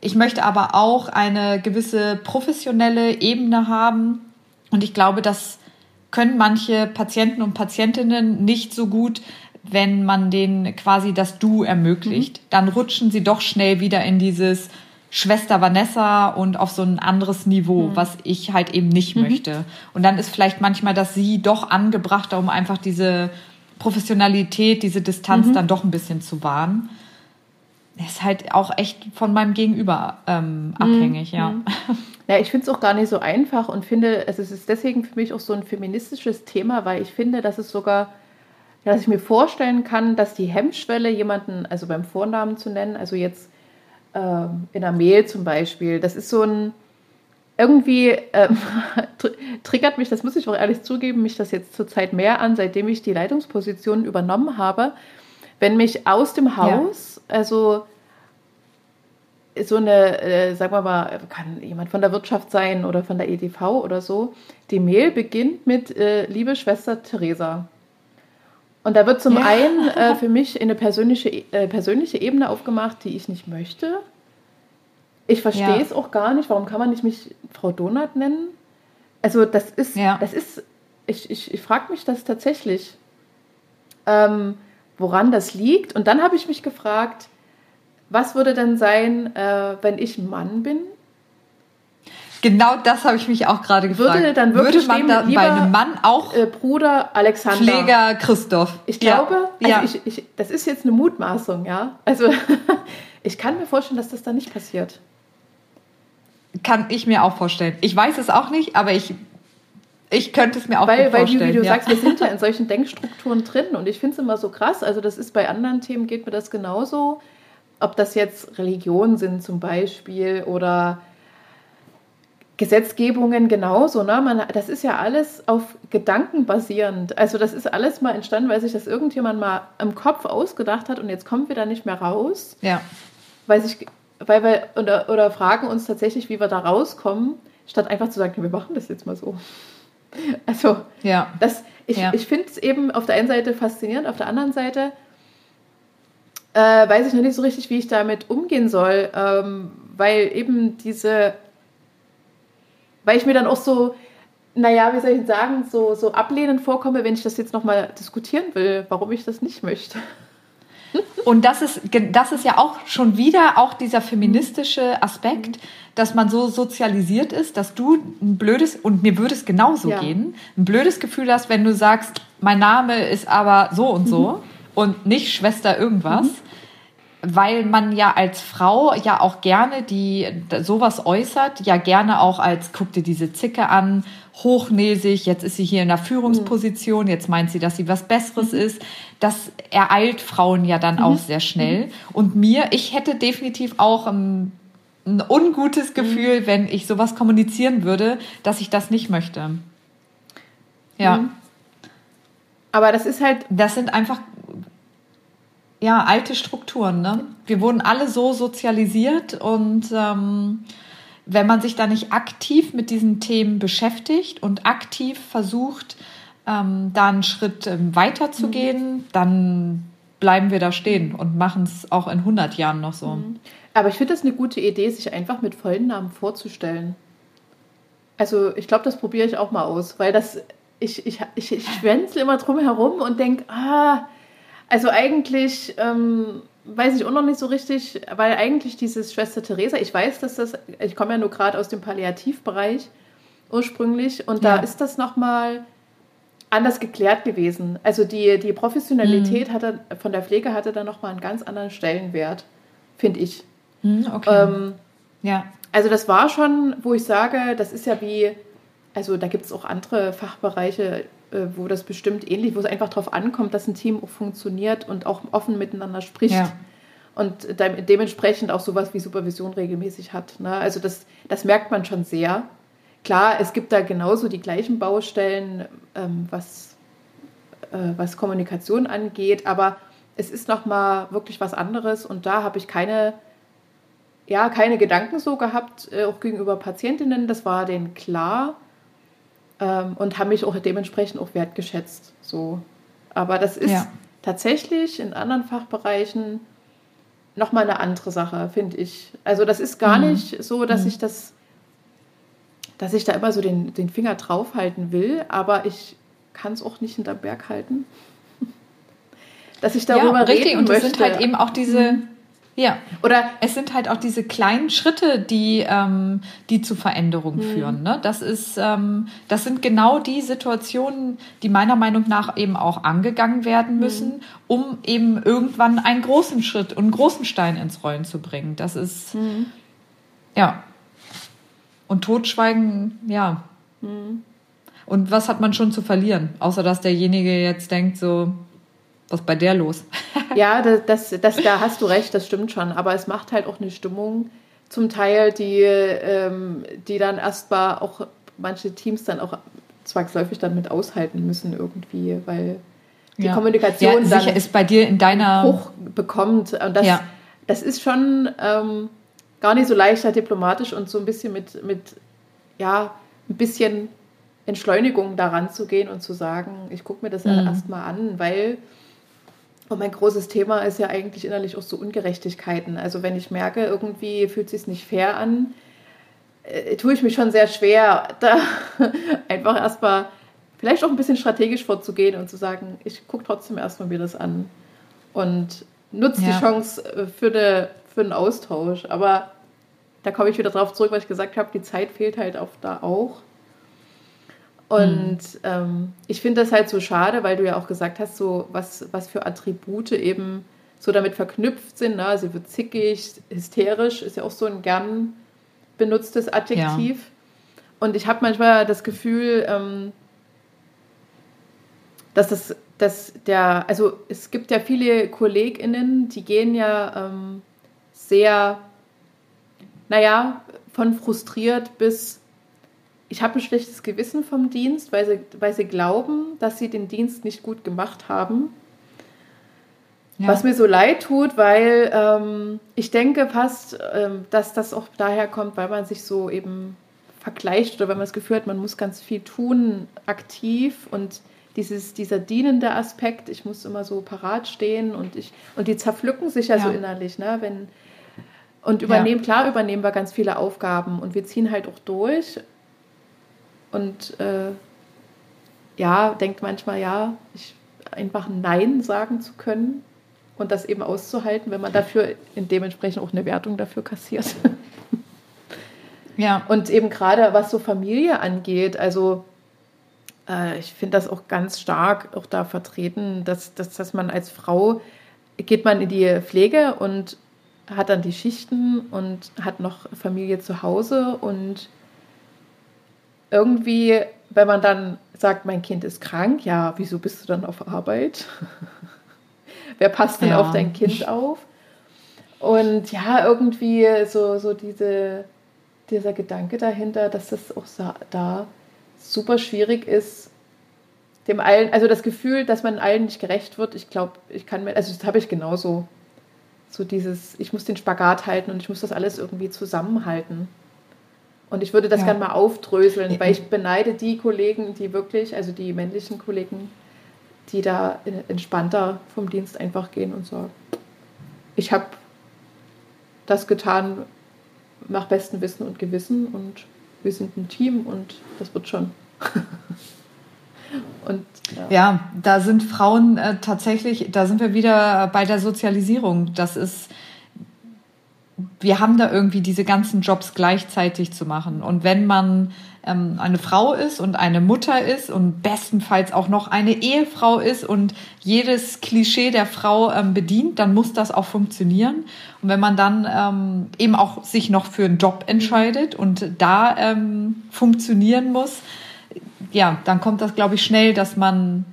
ich möchte aber auch eine gewisse professionelle Ebene haben. Und ich glaube, das können manche Patienten und Patientinnen nicht so gut, wenn man denen quasi das Du ermöglicht. Mhm. Dann rutschen sie doch schnell wieder in dieses Schwester Vanessa und auf so ein anderes Niveau, mhm. was ich halt eben nicht mhm. möchte. Und dann ist vielleicht manchmal das Sie doch angebrachter, um einfach diese Professionalität, diese Distanz mhm. dann doch ein bisschen zu wahren. Ist halt auch echt von meinem Gegenüber ähm, mhm. abhängig, ja. Mhm. Ja, ich finde es auch gar nicht so einfach und finde, es ist deswegen für mich auch so ein feministisches Thema, weil ich finde, dass es sogar, dass ich mir vorstellen kann, dass die Hemmschwelle, jemanden also beim Vornamen zu nennen, also jetzt ähm, in der Mail zum Beispiel. Das ist so ein, irgendwie ähm, triggert mich, das muss ich auch ehrlich zugeben, mich das jetzt zurzeit mehr an, seitdem ich die Leitungsposition übernommen habe. Wenn mich aus dem Haus, ja. also so eine, äh, sagen wir mal, kann jemand von der Wirtschaft sein oder von der EDV oder so, die Mail beginnt mit äh, Liebe Schwester Theresa. Und da wird zum ja. einen äh, für mich eine persönliche, äh, persönliche Ebene aufgemacht, die ich nicht möchte. Ich verstehe ja. es auch gar nicht. Warum kann man nicht mich Frau Donat nennen? Also das ist, ja. das ist, ich, ich, ich frage mich das tatsächlich, ähm, woran das liegt. Und dann habe ich mich gefragt, was würde denn sein, äh, wenn ich ein Mann bin? Genau das habe ich mich auch gerade gefragt. Würde dann wirklich würde man da bei einem Mann auch äh, Bruder Alexander Pfleger Christoph? Ich glaube, ja. Also ja. Ich, ich, das ist jetzt eine Mutmaßung, ja. Also ich kann mir vorstellen, dass das da nicht passiert. Kann ich mir auch vorstellen. Ich weiß es auch nicht, aber ich ich könnte es mir auch weil, vorstellen. Weil, wie du ja. sagst, wir sind ja in solchen Denkstrukturen drin und ich finde es immer so krass. Also das ist bei anderen Themen geht mir das genauso. Ob das jetzt Religionen sind zum Beispiel oder Gesetzgebungen genauso. Ne? Man, das ist ja alles auf Gedanken basierend. Also das ist alles mal entstanden, weil sich das irgendjemand mal im Kopf ausgedacht hat und jetzt kommen wir da nicht mehr raus. Ja. Weil, sich, weil wir oder, oder fragen uns tatsächlich, wie wir da rauskommen, statt einfach zu sagen, wir machen das jetzt mal so. Also ja. das, ich, ja. ich finde es eben auf der einen Seite faszinierend, auf der anderen Seite äh, weiß ich noch nicht so richtig, wie ich damit umgehen soll, ähm, weil eben diese weil ich mir dann auch so, naja, wie soll ich sagen, so, so ablehnend vorkomme, wenn ich das jetzt nochmal diskutieren will, warum ich das nicht möchte. Und das ist, das ist ja auch schon wieder auch dieser feministische Aspekt, dass man so sozialisiert ist, dass du ein blödes, und mir würde es genauso ja. gehen, ein blödes Gefühl hast, wenn du sagst, mein Name ist aber so und so mhm. und nicht Schwester irgendwas. Mhm weil man ja als Frau ja auch gerne die sowas äußert, ja gerne auch als guck dir diese Zicke an, hochnäsig, jetzt ist sie hier in der Führungsposition, jetzt meint sie, dass sie was Besseres mhm. ist. Das ereilt Frauen ja dann mhm. auch sehr schnell. Mhm. Und mir, ich hätte definitiv auch ein, ein ungutes mhm. Gefühl, mhm. wenn ich sowas kommunizieren würde, dass ich das nicht möchte. Ja. Mhm. Aber das ist halt. Das sind einfach ja, alte Strukturen. Ne? Wir wurden alle so sozialisiert und ähm, wenn man sich da nicht aktiv mit diesen Themen beschäftigt und aktiv versucht, ähm, da einen Schritt ähm, weiterzugehen, mhm. dann bleiben wir da stehen und machen es auch in 100 Jahren noch so. Mhm. Aber ich finde das eine gute Idee, sich einfach mit vollen Namen vorzustellen. Also ich glaube, das probiere ich auch mal aus, weil das, ich, ich, ich, ich schwänzel immer drum herum und denke, ah, also eigentlich ähm, weiß ich auch noch nicht so richtig, weil eigentlich dieses Schwester Theresa, ich weiß, dass das, ich komme ja nur gerade aus dem Palliativbereich ursprünglich und ja. da ist das nochmal anders geklärt gewesen. Also die, die Professionalität mhm. hatte, von der Pflege hatte da nochmal einen ganz anderen Stellenwert, finde ich. Mhm, okay. Ähm, ja. Also das war schon, wo ich sage, das ist ja wie, also da gibt es auch andere Fachbereiche, wo das bestimmt ähnlich, wo es einfach darauf ankommt, dass ein Team auch funktioniert und auch offen miteinander spricht. Ja. Und de dementsprechend auch sowas wie Supervision regelmäßig hat. Ne? Also das, das merkt man schon sehr. Klar, es gibt da genauso die gleichen Baustellen, ähm, was, äh, was Kommunikation angeht, aber es ist nochmal wirklich was anderes und da habe ich keine, ja, keine Gedanken so gehabt, äh, auch gegenüber Patientinnen. Das war denen klar ähm, und haben mich auch dementsprechend auch wertgeschätzt. So. Aber das ist ja. tatsächlich in anderen Fachbereichen nochmal eine andere Sache, finde ich. Also das ist gar mhm. nicht so, dass mhm. ich das, dass ich da immer so den, den Finger draufhalten will, aber ich kann es auch nicht hinterm Berg halten. dass ich darüber ja, richtig. reden und das möchte. sind halt eben auch diese, mhm. Ja. Oder es sind halt auch diese kleinen Schritte, die, ähm, die zu Veränderungen mhm. führen. Ne? Das ist, ähm, das sind genau die Situationen, die meiner Meinung nach eben auch angegangen werden müssen, mhm. um eben irgendwann einen großen Schritt und einen großen Stein ins Rollen zu bringen. Das ist, mhm. ja. Und Totschweigen, ja. Mhm. Und was hat man schon zu verlieren? Außer dass derjenige jetzt denkt so, Was ist bei der los? ja, das, das, das, da hast du recht, das stimmt schon. Aber es macht halt auch eine Stimmung, zum Teil, die, ähm, die dann erstmal auch manche Teams dann auch zwangsläufig dann mit aushalten müssen irgendwie, weil die ja. Kommunikation ja, dann ist bei dir in deiner hoch bekommt. Und das, ja. das ist schon ähm, gar nicht so leicht, diplomatisch und so ein bisschen mit, mit ja, ein bisschen Entschleunigung daran zu gehen und zu sagen, ich gucke mir das mhm. erstmal an, weil und mein großes Thema ist ja eigentlich innerlich auch so Ungerechtigkeiten. Also wenn ich merke, irgendwie fühlt es sich nicht fair an, äh, tue ich mich schon sehr schwer, da einfach erstmal vielleicht auch ein bisschen strategisch vorzugehen und zu sagen, ich gucke trotzdem erstmal mir das an und nutze ja. die Chance äh, für, eine, für einen Austausch. Aber da komme ich wieder drauf zurück, was ich gesagt habe, die Zeit fehlt halt oft da auch. Und mhm. ähm, ich finde das halt so schade, weil du ja auch gesagt hast, so was, was für Attribute eben so damit verknüpft sind. Ne? Sie wird zickig, hysterisch, ist ja auch so ein gern benutztes Adjektiv. Ja. Und ich habe manchmal das Gefühl, ähm, dass das, dass der, also es gibt ja viele KollegInnen, die gehen ja ähm, sehr, naja, von frustriert bis ich habe ein schlechtes Gewissen vom Dienst, weil sie, weil sie glauben, dass sie den Dienst nicht gut gemacht haben. Ja. Was mir so leid tut, weil ähm, ich denke fast, ähm, dass das auch daher kommt, weil man sich so eben vergleicht oder wenn man das Gefühl hat, man muss ganz viel tun, aktiv und dieses, dieser dienende Aspekt, ich muss immer so parat stehen und ich und die zerpflücken sich ja, ja. so innerlich, ne? Wenn, und übernehmen, ja. klar übernehmen wir ganz viele Aufgaben und wir ziehen halt auch durch und äh, ja, denkt manchmal, ja, ich, einfach Nein sagen zu können und das eben auszuhalten, wenn man dafür in dementsprechend auch eine Wertung dafür kassiert. ja. Und eben gerade was so Familie angeht, also äh, ich finde das auch ganz stark auch da vertreten, dass, dass, dass man als Frau geht man in die Pflege und hat dann die Schichten und hat noch Familie zu Hause und irgendwie, wenn man dann sagt, mein Kind ist krank, ja, wieso bist du dann auf Arbeit? Wer passt denn ja. auf dein Kind auf? Und ja, irgendwie so, so diese, dieser Gedanke dahinter, dass das auch da super schwierig ist, dem allen, also das Gefühl, dass man allen nicht gerecht wird, ich glaube, ich kann mir, also das habe ich genauso. So dieses, ich muss den Spagat halten und ich muss das alles irgendwie zusammenhalten. Und ich würde das ja. gerne mal aufdröseln, weil ich beneide die Kollegen, die wirklich, also die männlichen Kollegen, die da entspannter vom Dienst einfach gehen und sagen, ich habe das getan nach bestem Wissen und Gewissen und wir sind ein Team und das wird schon. und, ja. ja. da sind Frauen äh, tatsächlich, da sind wir wieder bei der Sozialisierung. Das ist wir haben da irgendwie diese ganzen Jobs gleichzeitig zu machen. Und wenn man ähm, eine Frau ist und eine Mutter ist und bestenfalls auch noch eine Ehefrau ist und jedes Klischee der Frau ähm, bedient, dann muss das auch funktionieren. Und wenn man dann ähm, eben auch sich noch für einen Job entscheidet und da ähm, funktionieren muss, ja, dann kommt das, glaube ich, schnell, dass man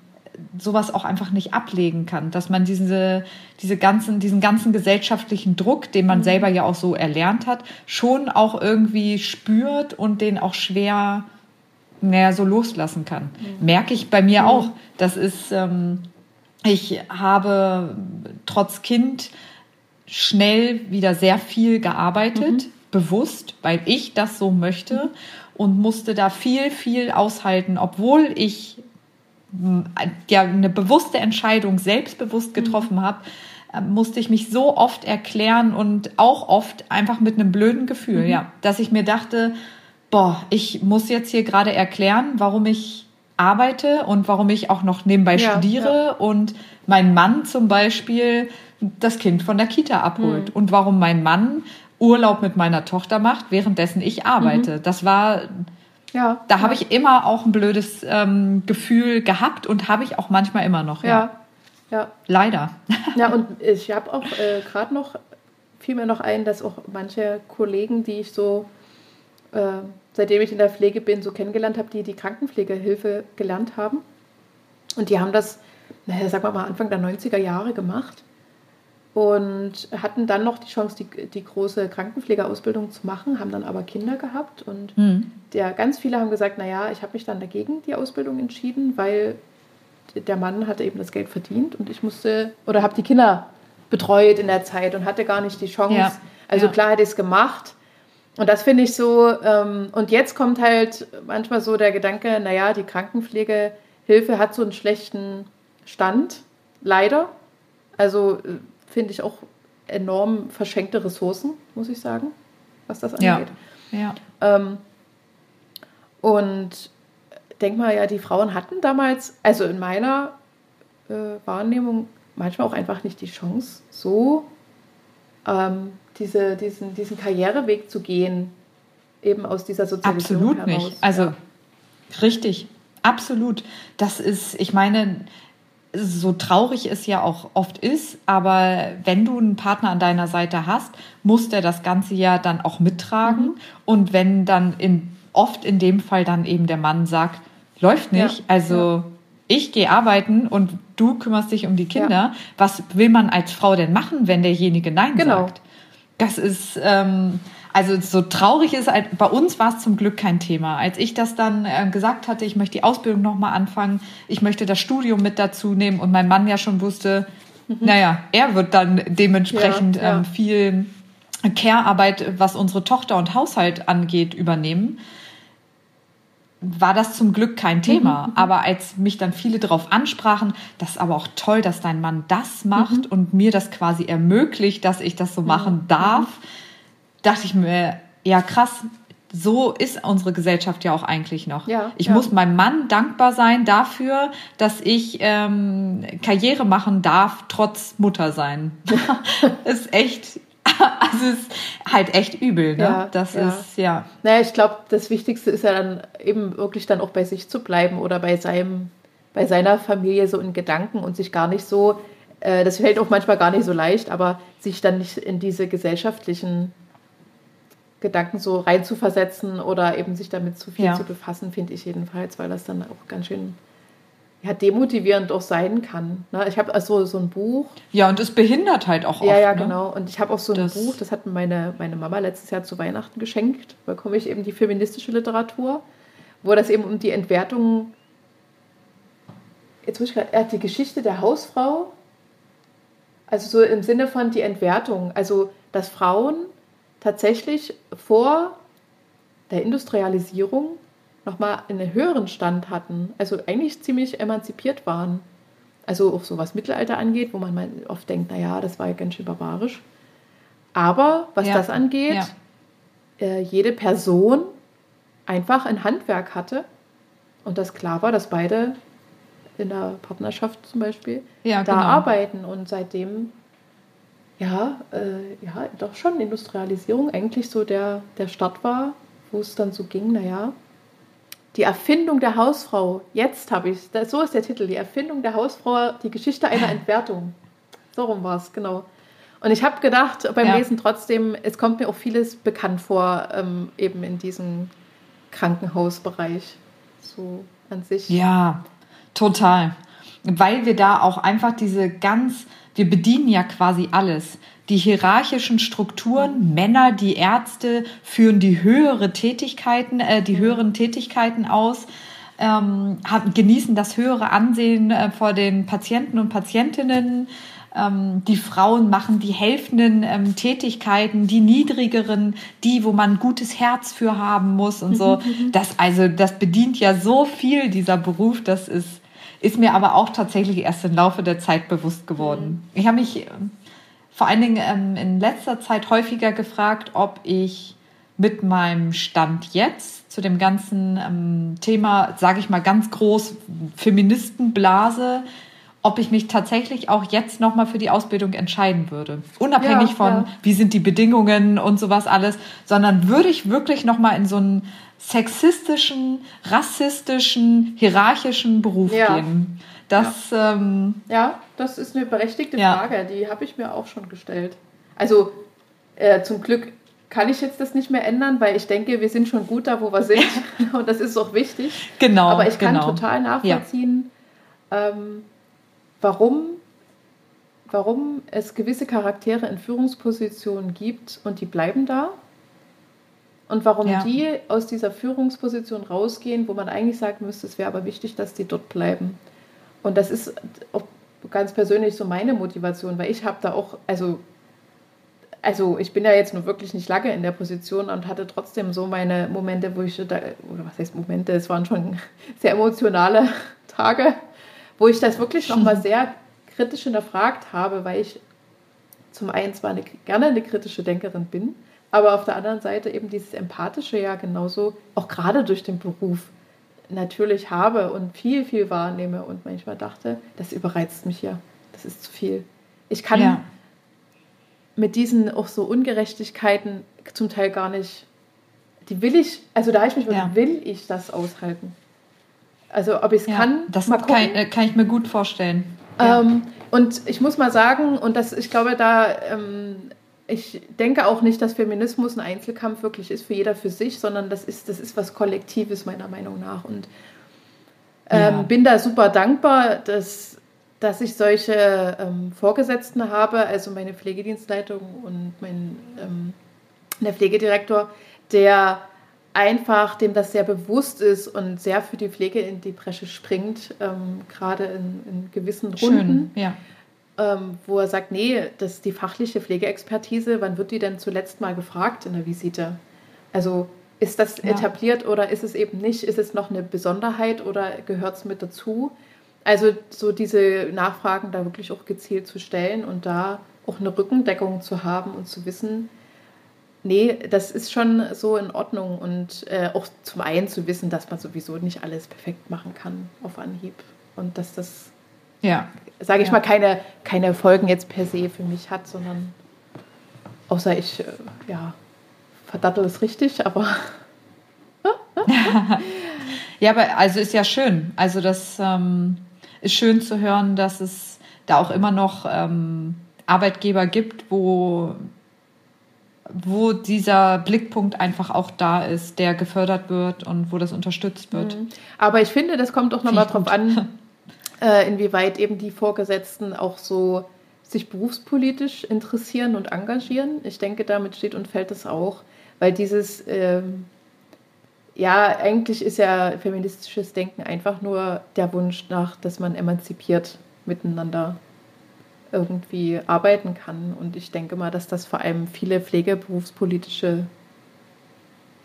sowas auch einfach nicht ablegen kann, dass man diese, diese ganzen, diesen ganzen gesellschaftlichen Druck, den man mhm. selber ja auch so erlernt hat, schon auch irgendwie spürt und den auch schwer mehr so loslassen kann. Mhm. Merke ich bei mir mhm. auch. Das ist, ähm, ich habe trotz Kind schnell wieder sehr viel gearbeitet, mhm. bewusst, weil ich das so möchte und musste da viel, viel aushalten, obwohl ich ja eine bewusste Entscheidung selbstbewusst mhm. getroffen habe, äh, musste ich mich so oft erklären und auch oft einfach mit einem blöden Gefühl, mhm. ja, dass ich mir dachte, boah, ich muss jetzt hier gerade erklären, warum ich arbeite und warum ich auch noch nebenbei ja, studiere ja. und mein Mann zum Beispiel das Kind von der Kita abholt mhm. und warum mein Mann Urlaub mit meiner Tochter macht, währenddessen ich arbeite. Mhm. Das war ja. Da habe ich immer auch ein blödes ähm, Gefühl gehabt und habe ich auch manchmal immer noch. Ja. ja. ja. Leider. Ja, und ich habe auch äh, gerade noch, fiel mir noch ein, dass auch manche Kollegen, die ich so, äh, seitdem ich in der Pflege bin, so kennengelernt habe, die die Krankenpflegehilfe gelernt haben. Und die haben das naja, sagen wir mal, Anfang der 90er Jahre gemacht und hatten dann noch die Chance, die, die große Krankenpflegeausbildung zu machen, haben dann aber Kinder gehabt und mhm. der, ganz viele haben gesagt, naja, ich habe mich dann dagegen die Ausbildung entschieden, weil der Mann hatte eben das Geld verdient und ich musste oder habe die Kinder betreut in der Zeit und hatte gar nicht die Chance. Ja. Also ja. klar hätte ich es gemacht. Und das finde ich so, ähm, und jetzt kommt halt manchmal so der Gedanke, naja, die Krankenpflegehilfe hat so einen schlechten Stand, leider. Also äh, finde ich auch enorm verschenkte Ressourcen, muss ich sagen, was das angeht. Ja. ja. Ähm, und denk mal, ja, die Frauen hatten damals, also in meiner äh, Wahrnehmung, manchmal auch einfach nicht die Chance, so ähm, diese, diesen, diesen Karriereweg zu gehen, eben aus dieser Sozialisierung Absolut heraus. nicht. Also ja. richtig, absolut. Das ist, ich meine, so traurig es ja auch oft ist, aber wenn du einen Partner an deiner Seite hast, muss der das Ganze ja dann auch mittragen. Mhm. Und wenn dann in, oft in dem Fall dann eben der Mann sagt, läuft nicht, ja. also ja. ich gehe arbeiten und du kümmerst dich um die Kinder, ja. was will man als Frau denn machen, wenn derjenige Nein genau. sagt? Das ist, ähm, also so traurig ist, bei uns war es zum Glück kein Thema. Als ich das dann äh, gesagt hatte, ich möchte die Ausbildung nochmal anfangen, ich möchte das Studium mit dazu nehmen und mein Mann ja schon wusste, mhm. naja, er wird dann dementsprechend ja, ja. Ähm, viel Care-Arbeit, was unsere Tochter und Haushalt angeht, übernehmen war das zum Glück kein Thema. Mhm. Aber als mich dann viele darauf ansprachen, das ist aber auch toll, dass dein Mann das macht mhm. und mir das quasi ermöglicht, dass ich das so machen mhm. darf, dachte ich mir, ja krass, so ist unsere Gesellschaft ja auch eigentlich noch. Ja, ich ja. muss meinem Mann dankbar sein dafür, dass ich ähm, Karriere machen darf, trotz Mutter sein. ist echt, also ist halt echt übel. Ne? Ja, das ja. ist ja. Naja, ich glaube, das Wichtigste ist ja dann eben wirklich dann auch bei sich zu bleiben oder bei seinem, bei seiner Familie so in Gedanken und sich gar nicht so, äh, das fällt auch manchmal gar nicht so leicht, aber sich dann nicht in diese gesellschaftlichen Gedanken so reinzuversetzen oder eben sich damit zu viel ja. zu befassen, finde ich jedenfalls, weil das dann auch ganz schön ja, demotivierend auch sein kann. Ne? Ich habe also so ein Buch. Ja, und es behindert halt auch oft. Ja, ja, ne? genau. Und ich habe auch so ein das Buch, das hat meine, meine Mama letztes Jahr zu Weihnachten geschenkt. Da bekomme ich eben die feministische Literatur, wo das eben um die Entwertung, jetzt muss ich gerade, äh, die Geschichte der Hausfrau, also so im Sinne von die Entwertung, also dass Frauen tatsächlich vor der Industrialisierung nochmal einen höheren Stand hatten, also eigentlich ziemlich emanzipiert waren. Also auch so was Mittelalter angeht, wo man oft denkt, naja, das war ja ganz schön barbarisch. Aber was ja. das angeht, ja. äh, jede Person einfach ein Handwerk hatte und das klar war, dass beide in der Partnerschaft zum Beispiel ja, da genau. arbeiten und seitdem ja, äh, ja, doch schon Industrialisierung eigentlich so der, der Start war, wo es dann so ging, naja, die Erfindung der Hausfrau, jetzt habe ich es, so ist der Titel, die Erfindung der Hausfrau, die Geschichte einer Entwertung. So rum war es, genau. Und ich habe gedacht beim ja. Lesen trotzdem, es kommt mir auch vieles bekannt vor, ähm, eben in diesem Krankenhausbereich, so an sich. Ja, total. Weil wir da auch einfach diese ganz wir bedienen ja quasi alles. Die hierarchischen Strukturen, Männer, die Ärzte führen die höhere Tätigkeiten, äh, die höheren Tätigkeiten aus, ähm, haben, genießen das höhere Ansehen äh, vor den Patienten und Patientinnen. Ähm, die Frauen machen die helfenden ähm, Tätigkeiten, die niedrigeren, die, wo man ein gutes Herz für haben muss und so. Das, also, das bedient ja so viel, dieser Beruf, das ist ist mir aber auch tatsächlich erst im Laufe der Zeit bewusst geworden. Mhm. Ich habe mich ähm, vor allen Dingen ähm, in letzter Zeit häufiger gefragt, ob ich mit meinem Stand jetzt zu dem ganzen ähm, Thema, sage ich mal ganz groß, Feministenblase, ob ich mich tatsächlich auch jetzt nochmal für die Ausbildung entscheiden würde. Unabhängig ja, von, ja. wie sind die Bedingungen und sowas alles, sondern würde ich wirklich nochmal in so einen sexistischen, rassistischen, hierarchischen Beruf ja. gehen. Das, ja. Ähm, ja, das ist eine berechtigte Frage, die habe ich mir auch schon gestellt. Also äh, zum Glück kann ich jetzt das nicht mehr ändern, weil ich denke, wir sind schon gut da, wo wir sind. und das ist auch wichtig. Genau. Aber ich kann genau. total nachvollziehen, ähm, warum, warum es gewisse Charaktere in Führungspositionen gibt und die bleiben da. Und warum ja. die aus dieser Führungsposition rausgehen, wo man eigentlich sagen müsste, es wäre aber wichtig, dass die dort bleiben. Und das ist auch ganz persönlich so meine Motivation, weil ich habe da auch, also also ich bin ja jetzt nur wirklich nicht lange in der Position und hatte trotzdem so meine Momente, wo ich da, oder was heißt Momente, es waren schon sehr emotionale Tage, wo ich das wirklich nochmal sehr kritisch hinterfragt habe, weil ich zum einen zwar eine, gerne eine kritische Denkerin bin, aber auf der anderen Seite eben dieses Empathische ja genauso, auch gerade durch den Beruf, natürlich habe und viel, viel wahrnehme und manchmal dachte, das überreizt mich ja, das ist zu viel. Ich kann ja mit diesen auch so Ungerechtigkeiten zum Teil gar nicht, die will ich, also da habe ich mich ja. will ich das aushalten? Also ob ich es ja, kann, das mal kann, äh, kann, ich mir gut vorstellen. Ähm, und ich muss mal sagen, und das, ich glaube, da, ähm, ich denke auch nicht, dass Feminismus ein Einzelkampf wirklich ist für jeder für sich, sondern das ist, das ist was Kollektives meiner Meinung nach. Und ähm, ja. bin da super dankbar, dass dass ich solche ähm, Vorgesetzten habe, also meine Pflegedienstleitung und mein ähm, der Pflegedirektor, der einfach dem das sehr bewusst ist und sehr für die Pflege in die Bresche springt, ähm, gerade in, in, gewissen Runden. Schön, ja. Ähm, wo er sagt, nee, das ist die fachliche Pflegeexpertise, wann wird die denn zuletzt mal gefragt in der Visite? Also ist das ja. etabliert oder ist es eben nicht? Ist es noch eine Besonderheit oder gehört es mit dazu? Also so diese Nachfragen da wirklich auch gezielt zu stellen und da auch eine Rückendeckung zu haben und zu wissen, nee, das ist schon so in Ordnung und äh, auch zum einen zu wissen, dass man sowieso nicht alles perfekt machen kann auf Anhieb und dass das, ja. Sage ich ja. mal, keine, keine Folgen jetzt per se für mich hat, sondern außer ich, äh, ja, verdattel es richtig, aber... ja, aber also ist ja schön. Also das... Ähm ist schön zu hören, dass es da auch immer noch ähm, Arbeitgeber gibt, wo, wo dieser Blickpunkt einfach auch da ist, der gefördert wird und wo das unterstützt wird. Mhm. Aber ich finde, das kommt auch nochmal drauf an, äh, inwieweit eben die Vorgesetzten auch so sich berufspolitisch interessieren und engagieren. Ich denke, damit steht und fällt es auch, weil dieses ähm, ja, eigentlich ist ja feministisches Denken einfach nur der Wunsch nach, dass man emanzipiert miteinander irgendwie arbeiten kann. Und ich denke mal, dass das vor allem viele pflegeberufspolitische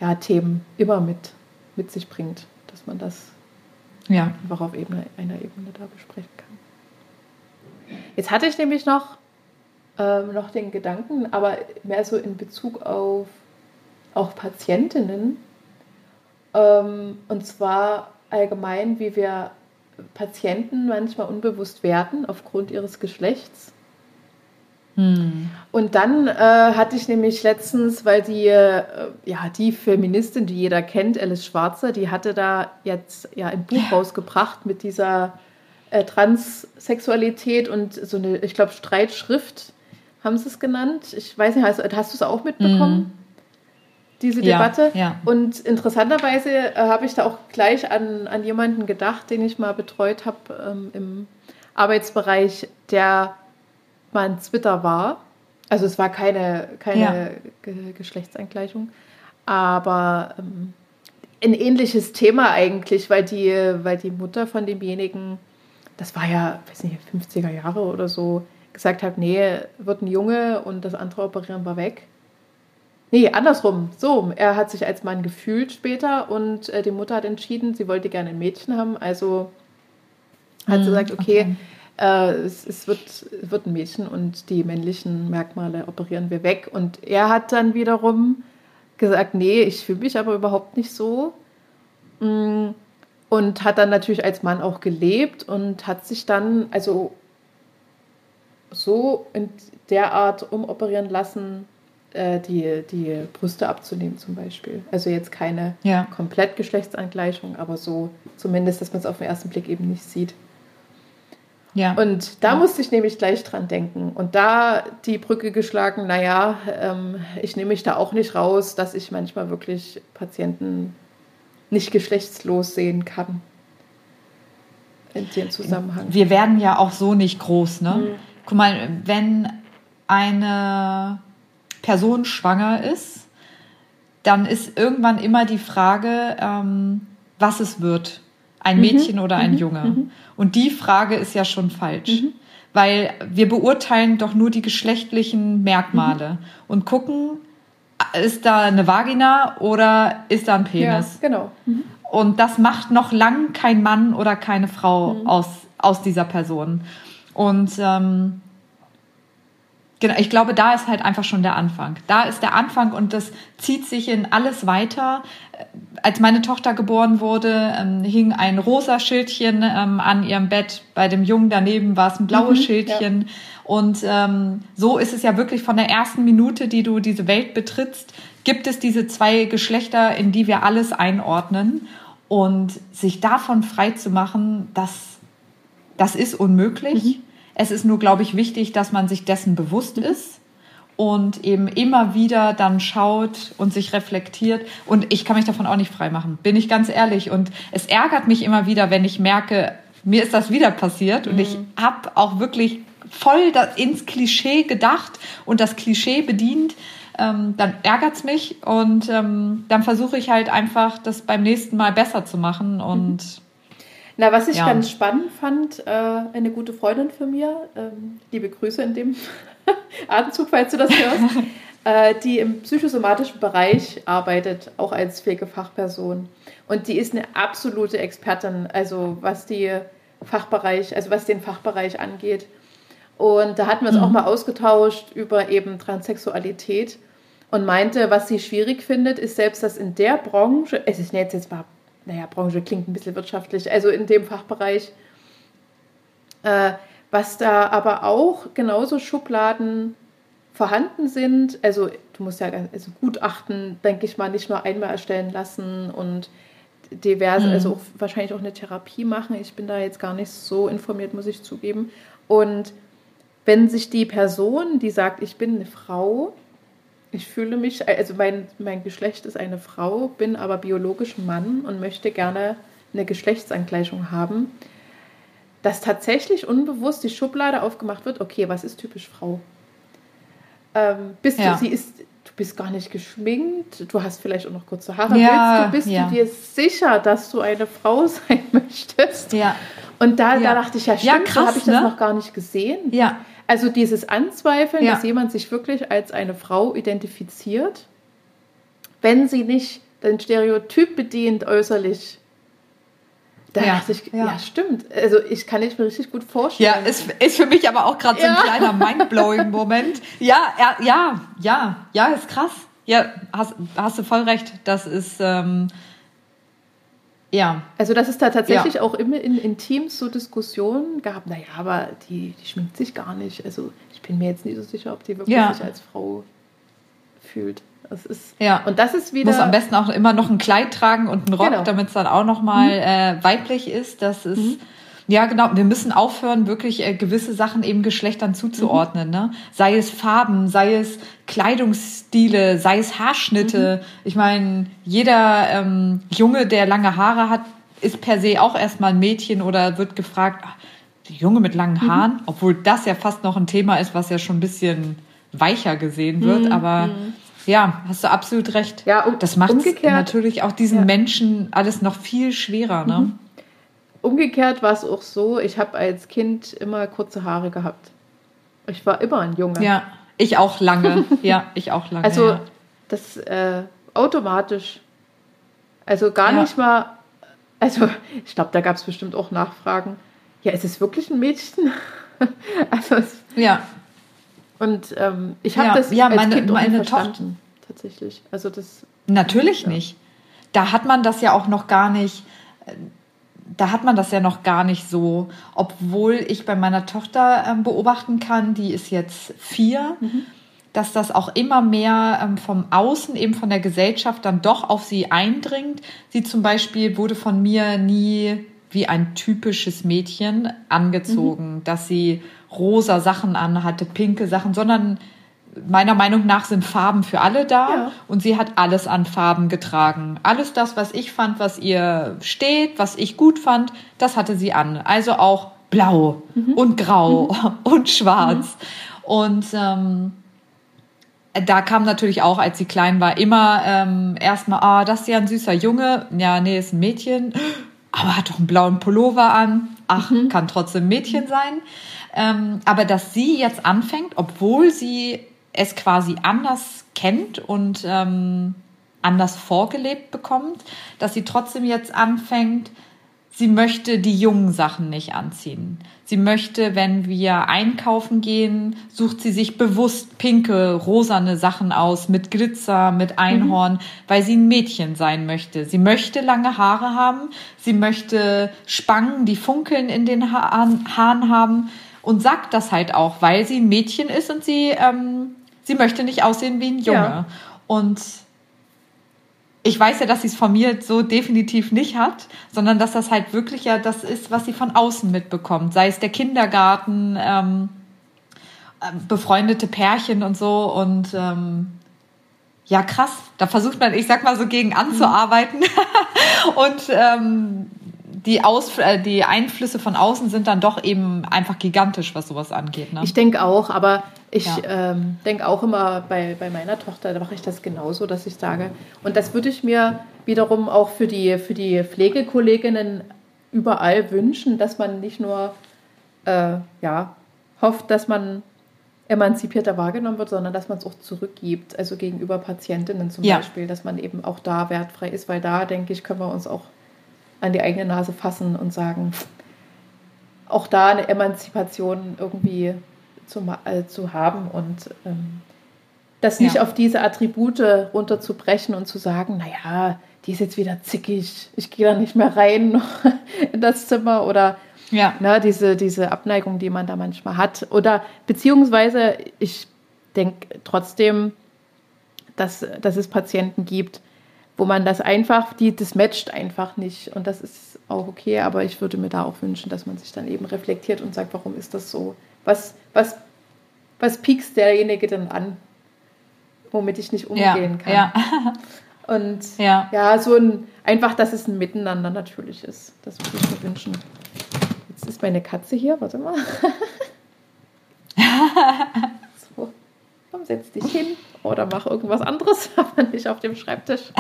ja, Themen immer mit, mit sich bringt, dass man das ja. einfach auf Ebene, einer Ebene da besprechen kann. Jetzt hatte ich nämlich noch, ähm, noch den Gedanken, aber mehr so in Bezug auf auch Patientinnen, ähm, und zwar allgemein, wie wir Patienten manchmal unbewusst werden aufgrund ihres Geschlechts. Hm. Und dann äh, hatte ich nämlich letztens, weil die, äh, ja, die Feministin, die jeder kennt, Alice Schwarzer, die hatte da jetzt ja ein Buch rausgebracht mit dieser äh, Transsexualität und so eine, ich glaube, Streitschrift haben sie es genannt. Ich weiß nicht, hast, hast du es auch mitbekommen? Hm diese Debatte. Ja, ja. Und interessanterweise äh, habe ich da auch gleich an, an jemanden gedacht, den ich mal betreut habe ähm, im Arbeitsbereich, der mal ein Twitter war. Also es war keine, keine ja. Ge Geschlechtsangleichung, aber ähm, ein ähnliches Thema eigentlich, weil die, weil die Mutter von demjenigen, das war ja, weiß nicht, 50er Jahre oder so, gesagt hat, nee, wird ein Junge und das andere operieren wir weg. Nee, andersrum. So, er hat sich als Mann gefühlt später und äh, die Mutter hat entschieden, sie wollte gerne ein Mädchen haben. Also hat sie hm, gesagt, okay, okay. Äh, es, es, wird, wird ein Mädchen und die männlichen Merkmale operieren wir weg. Und er hat dann wiederum gesagt, nee, ich fühle mich aber überhaupt nicht so. Mm, und hat dann natürlich als Mann auch gelebt und hat sich dann also so in der Art umoperieren lassen, äh, die, die Brüste abzunehmen zum Beispiel. Also jetzt keine ja. komplett Geschlechtsangleichung, aber so zumindest, dass man es auf den ersten Blick eben nicht sieht. Ja. Und da ja. musste ich nämlich gleich dran denken und da die Brücke geschlagen, naja, ähm, ich nehme mich da auch nicht raus, dass ich manchmal wirklich Patienten nicht geschlechtslos sehen kann. in dem Zusammenhang. Wir werden ja auch so nicht groß, ne? Mhm. Guck mal, wenn eine Person schwanger ist, dann ist irgendwann immer die Frage, ähm, was es wird. Ein mhm. Mädchen mhm. oder ein mhm. Junge. Mhm. Und die Frage ist ja schon falsch. Mhm. Weil wir beurteilen doch nur die geschlechtlichen Merkmale und gucken, ist da eine Vagina oder ist da ein Penis? Ja, genau. Und das macht noch lang kein Mann oder keine Frau aus, aus dieser Person. Und ähm, Genau, ich glaube, da ist halt einfach schon der Anfang. Da ist der Anfang und das zieht sich in alles weiter. Als meine Tochter geboren wurde, ähm, hing ein rosa Schildchen ähm, an ihrem Bett. Bei dem Jungen daneben war es ein blaues mhm, Schildchen. Ja. Und ähm, so ist es ja wirklich von der ersten Minute, die du diese Welt betrittst, gibt es diese zwei Geschlechter, in die wir alles einordnen. Und sich davon frei zu machen, das, das ist unmöglich. Mhm. Es ist nur, glaube ich, wichtig, dass man sich dessen bewusst ist und eben immer wieder dann schaut und sich reflektiert. Und ich kann mich davon auch nicht freimachen, bin ich ganz ehrlich. Und es ärgert mich immer wieder, wenn ich merke, mir ist das wieder passiert und ich mhm. habe auch wirklich voll ins Klischee gedacht und das Klischee bedient. Ähm, dann ärgert's mich und ähm, dann versuche ich halt einfach, das beim nächsten Mal besser zu machen und mhm na, was ich ja. ganz spannend fand, äh, eine gute Freundin von mir, ähm, liebe Grüße in dem Atemzug, falls du das hörst, äh, die im psychosomatischen Bereich arbeitet, auch als Pflegefachperson. Und die ist eine absolute Expertin, also was die Fachbereich, also was den Fachbereich angeht. Und da hatten wir uns mhm. auch mal ausgetauscht über eben Transsexualität und meinte, was sie schwierig findet, ist selbst, dass in der Branche, es ist jetzt jetzt mal naja, Branche klingt ein bisschen wirtschaftlich, also in dem Fachbereich, äh, was da aber auch genauso Schubladen vorhanden sind. Also du musst ja also Gutachten, denke ich mal, nicht nur einmal erstellen lassen und diverse, mhm. also auch, wahrscheinlich auch eine Therapie machen. Ich bin da jetzt gar nicht so informiert, muss ich zugeben. Und wenn sich die Person, die sagt, ich bin eine Frau, ich fühle mich, also mein, mein Geschlecht ist eine Frau, bin aber biologisch Mann und möchte gerne eine Geschlechtsangleichung haben, dass tatsächlich unbewusst die Schublade aufgemacht wird, okay, was ist typisch Frau? Ähm, bist ja. du, sie ist, du bist gar nicht geschminkt, du hast vielleicht auch noch kurze Haare, ja, du, bist ja. du dir sicher, dass du eine Frau sein möchtest? Ja. Und da, da dachte ich, ja, stimmt, ja, krass, so habe ich ne? das noch gar nicht gesehen. Ja. Also dieses Anzweifeln, ja. dass jemand sich wirklich als eine Frau identifiziert, wenn sie nicht den Stereotyp bedient äußerlich. Da ja, dachte ich, ja. ja. stimmt. Also ich kann ich mir richtig gut vorstellen. Ja, ist, ist für mich aber auch gerade so ein kleiner mindblowing Moment. Ja, ja, ja, ja, ja, ist krass. Ja, hast, hast du voll recht. Das ist ähm, ja. Also, dass es da tatsächlich ja. auch immer in, in, Teams so Diskussionen gab, naja, aber die, die schminkt sich gar nicht. Also, ich bin mir jetzt nicht so sicher, ob die wirklich ja. sich als Frau fühlt. Das ist, ja. Und das ist wieder. Muss am besten auch immer noch ein Kleid tragen und einen Rock, genau. damit es dann auch nochmal mhm. äh, weiblich ist. Das ist. Mhm. Ja, genau. Wir müssen aufhören, wirklich äh, gewisse Sachen eben Geschlechtern zuzuordnen. Mhm. Ne? Sei es Farben, sei es Kleidungsstile, sei es Haarschnitte. Mhm. Ich meine, jeder ähm, Junge, der lange Haare hat, ist per se auch erstmal ein Mädchen oder wird gefragt, ach, die Junge mit langen mhm. Haaren, mhm. obwohl das ja fast noch ein Thema ist, was ja schon ein bisschen weicher gesehen wird. Mhm. Aber mhm. ja, hast du absolut recht. Ja, um, das macht natürlich auch diesen ja. Menschen alles noch viel schwerer. Ne? Umgekehrt war es auch so, ich habe als Kind immer kurze Haare gehabt. Ich war immer ein Junge. Ja, ich auch lange. ja, ich auch lange. Also ja. das äh, automatisch. Also gar ja. nicht mal. Also ich glaube, da gab es bestimmt auch Nachfragen. Ja, ist es wirklich ein Mädchen? also es, ja. Und ähm, ich habe ja, das ja, als meine, Kind meine. Tochter. Tatsächlich. Also das. Natürlich ja. nicht. Da hat man das ja auch noch gar nicht da hat man das ja noch gar nicht so, obwohl ich bei meiner Tochter ähm, beobachten kann, die ist jetzt vier, mhm. dass das auch immer mehr ähm, vom Außen, eben von der Gesellschaft dann doch auf sie eindringt. Sie zum Beispiel wurde von mir nie wie ein typisches Mädchen angezogen, mhm. dass sie rosa Sachen anhatte, pinke Sachen, sondern meiner Meinung nach sind Farben für alle da ja. und sie hat alles an Farben getragen. Alles das, was ich fand, was ihr steht, was ich gut fand, das hatte sie an. Also auch blau mhm. und grau mhm. und schwarz. Mhm. Und ähm, da kam natürlich auch, als sie klein war, immer ähm, erstmal, ah, das ist ja ein süßer Junge. Ja, nee, ist ein Mädchen. Aber hat doch einen blauen Pullover an. Ach, mhm. kann trotzdem Mädchen sein. Ähm, aber dass sie jetzt anfängt, obwohl sie es quasi anders kennt und ähm, anders vorgelebt bekommt, dass sie trotzdem jetzt anfängt, sie möchte die jungen Sachen nicht anziehen. Sie möchte, wenn wir einkaufen gehen, sucht sie sich bewusst pinke, rosane Sachen aus mit Glitzer, mit Einhorn, mhm. weil sie ein Mädchen sein möchte. Sie möchte lange Haare haben, sie möchte Spangen, die funkeln in den Haaren, haben und sagt das halt auch, weil sie ein Mädchen ist und sie ähm, sie möchte nicht aussehen wie ein Junge. Ja. Und ich weiß ja, dass sie es von mir so definitiv nicht hat, sondern dass das halt wirklich ja das ist, was sie von außen mitbekommt. Sei es der Kindergarten, ähm, äh, befreundete Pärchen und so. Und ähm, ja, krass. Da versucht man, ich sag mal so, gegen anzuarbeiten. Mhm. und ähm, die, Aus äh, die Einflüsse von außen sind dann doch eben einfach gigantisch, was sowas angeht. Ne? Ich denke auch, aber ich ja. ähm, denke auch immer bei, bei meiner Tochter, da mache ich das genauso, dass ich sage, und das würde ich mir wiederum auch für die, für die Pflegekolleginnen überall wünschen, dass man nicht nur äh, ja, hofft, dass man emanzipierter wahrgenommen wird, sondern dass man es auch zurückgibt, also gegenüber Patientinnen zum ja. Beispiel, dass man eben auch da wertfrei ist, weil da, denke ich, können wir uns auch an die eigene Nase fassen und sagen, auch da eine Emanzipation irgendwie zu, äh, zu haben und ähm, das nicht ja. auf diese Attribute runterzubrechen und zu sagen, naja, die ist jetzt wieder zickig, ich gehe da nicht mehr rein in das Zimmer oder ja. na, diese, diese Abneigung, die man da manchmal hat. Oder beziehungsweise, ich denke trotzdem, dass, dass es Patienten gibt, wo man das einfach, die, das matcht einfach nicht. Und das ist auch okay, aber ich würde mir da auch wünschen, dass man sich dann eben reflektiert und sagt, warum ist das so? Was, was, was piekst derjenige denn an, womit ich nicht umgehen ja, kann? Ja. Und ja. ja, so ein, einfach, dass es ein Miteinander natürlich ist. Das würde ich mir wünschen. Jetzt ist meine Katze hier, warte mal. so, komm, setz dich hin oder mach irgendwas anderes, aber nicht auf dem Schreibtisch.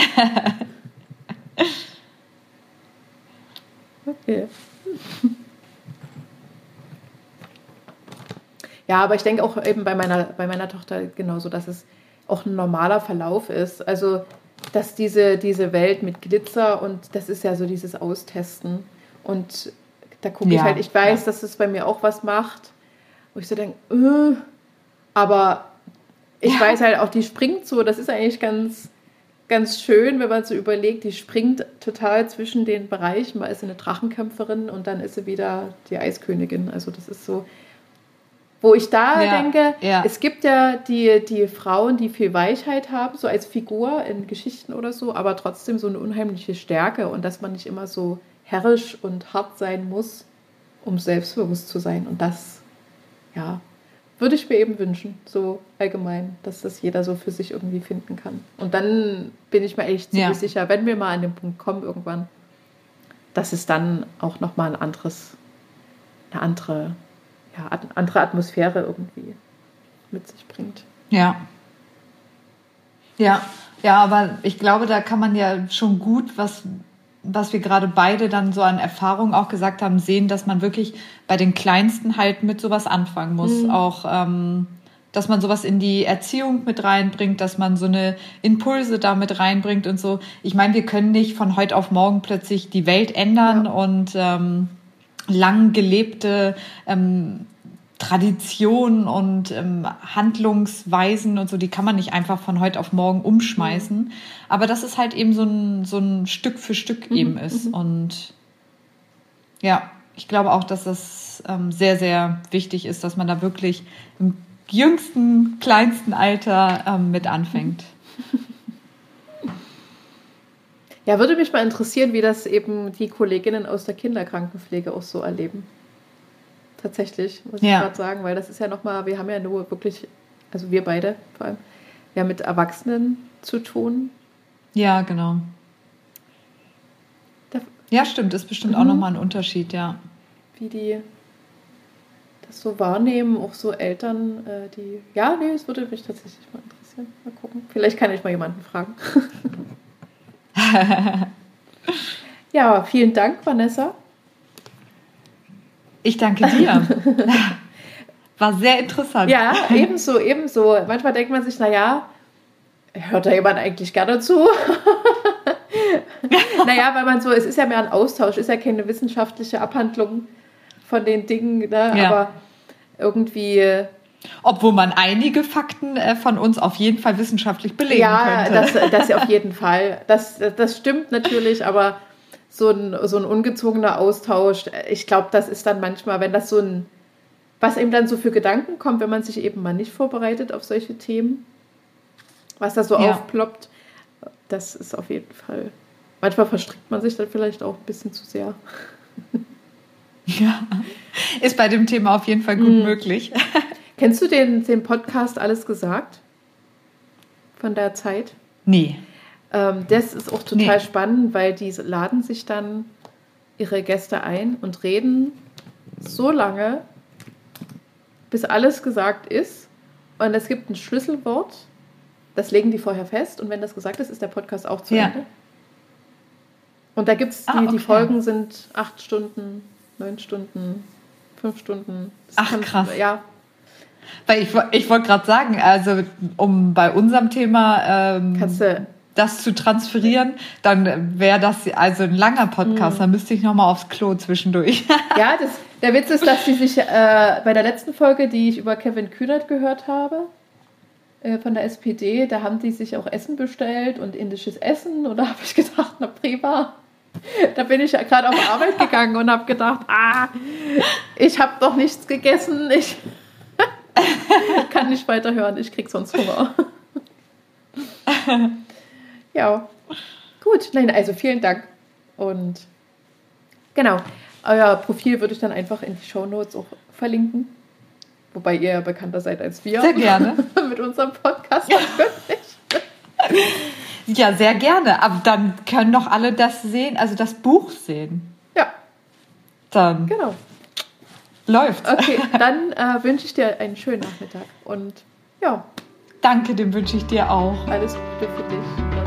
Okay. Ja, aber ich denke auch eben bei meiner, bei meiner Tochter genauso, dass es auch ein normaler Verlauf ist. Also, dass diese, diese Welt mit Glitzer und das ist ja so dieses Austesten. Und da gucke ja, ich halt, ich weiß, ja. dass es bei mir auch was macht, wo ich so denke, äh, aber ich ja. weiß halt auch, die springt so, das ist eigentlich ganz, ganz schön, wenn man so überlegt, die springt total zwischen den Bereichen. Mal ist sie eine Drachenkämpferin und dann ist sie wieder die Eiskönigin. Also das ist so, wo ich da ja, denke, ja. es gibt ja die, die Frauen, die viel Weichheit haben, so als Figur in Geschichten oder so, aber trotzdem so eine unheimliche Stärke und dass man nicht immer so herrisch und hart sein muss, um selbstbewusst zu sein. Und das, ja, würde ich mir eben wünschen, so allgemein, dass das jeder so für sich irgendwie finden kann. Und dann bin ich mir echt ziemlich ja. sicher, wenn wir mal an den Punkt kommen irgendwann, dass es dann auch nochmal ein anderes, eine andere, ja, andere Atmosphäre irgendwie mit sich bringt. Ja. Ja, ja, aber ich glaube, da kann man ja schon gut was was wir gerade beide dann so an Erfahrung auch gesagt haben, sehen, dass man wirklich bei den Kleinsten halt mit sowas anfangen muss. Mhm. Auch, ähm, dass man sowas in die Erziehung mit reinbringt, dass man so eine Impulse damit reinbringt und so. Ich meine, wir können nicht von heute auf morgen plötzlich die Welt ändern ja. und ähm, lang gelebte ähm, Traditionen und ähm, Handlungsweisen und so, die kann man nicht einfach von heute auf morgen umschmeißen. Mhm. Aber dass es halt eben so ein, so ein Stück für Stück mhm. eben ist. Mhm. Und ja, ich glaube auch, dass es ähm, sehr, sehr wichtig ist, dass man da wirklich im jüngsten, kleinsten Alter ähm, mit anfängt. Ja, würde mich mal interessieren, wie das eben die Kolleginnen aus der Kinderkrankenpflege auch so erleben tatsächlich, muss ja. ich gerade sagen, weil das ist ja nochmal, wir haben ja nur wirklich also wir beide vor allem, ja mit Erwachsenen zu tun. Ja, genau. Da, Ja, stimmt, ist bestimmt auch Mhm. nochmal ein Unterschied, ja. wie die das so wahrnehmen, auch so Eltern, äh, die. Ja, nee, es würde mich tatsächlich mal interessieren. Mal gucken. Vielleicht kann ich mal jemanden fragen. ja, vielen Dank, Vanessa. Ich danke dir. War sehr interessant. Ja, ebenso, ebenso. Manchmal denkt man sich, naja, hört da jemand eigentlich gerne zu? naja, weil man so, es ist ja mehr ein Austausch, ist ja keine wissenschaftliche Abhandlung von den Dingen, ne? Ja. aber irgendwie, äh, Obwohl man einige Fakten äh, von uns auf jeden Fall wissenschaftlich belegen ja, könnte. das, das auf jeden Fall. Das, das stimmt natürlich, aber so ein, so ein ungezogener Austausch, ich glaube, das ist dann manchmal, wenn das so ein, was ihm dann so für Gedanken kommt, wenn man sich eben mal nicht vorbereitet auf solche Themen, was da so Ja. aufploppt, das ist auf jeden Fall. Manchmal verstrickt man sich dann vielleicht auch ein bisschen zu sehr. ja. Ist bei dem Thema auf jeden Fall Mhm. gut möglich. Kennst du den, den Podcast Alles gesagt? Von der Zeit? Nee. Ähm, das ist auch total Nee. spannend, weil die laden sich dann ihre Gäste ein und reden so lange, bis alles gesagt ist. Und es gibt ein Schlüsselwort, das legen die vorher fest. Und wenn das gesagt ist, ist der Podcast auch zu Ja. Ende. Und da gibt es, die, Ah, die okay. Folgen sind acht Stunden, neun Stunden, fünf Stunden. Ach, krass. Ja, Weil ich, ich wollte gerade sagen, also um bei unserem Thema ähm, kannst du das zu transferieren, dann wäre das also ein langer Mhm. Podcast. Dann müsste ich nochmal aufs Klo zwischendurch. Ja, das, der Witz ist, dass sie sich äh, bei der letzten Folge, die ich über Kevin Kühnert gehört habe, äh, von der SPD, da haben die sich auch Essen bestellt und indisches Essen. Und da habe ich gedacht, na prima. Da bin ich ja gerade auf Arbeit gegangen und habe gedacht, ah, ich habe doch nichts gegessen. Ich kann nicht weiterhören, ich krieg sonst Hunger. Ja, gut. Nein, also vielen Dank. Und genau, euer Profil würde ich dann einfach in die Shownotes auch verlinken. Wobei ihr ja bekannter seid als wir. Sehr gerne. Mit unserem Podcast natürlich. ja, sehr gerne. Aber dann können doch alle das sehen, also das Buch sehen. Ja, Dann genau. läuft. Okay, dann äh, wünsche ich dir einen schönen Nachmittag. Und ja, Danke, den wünsche ich dir auch. alles Gute für dich.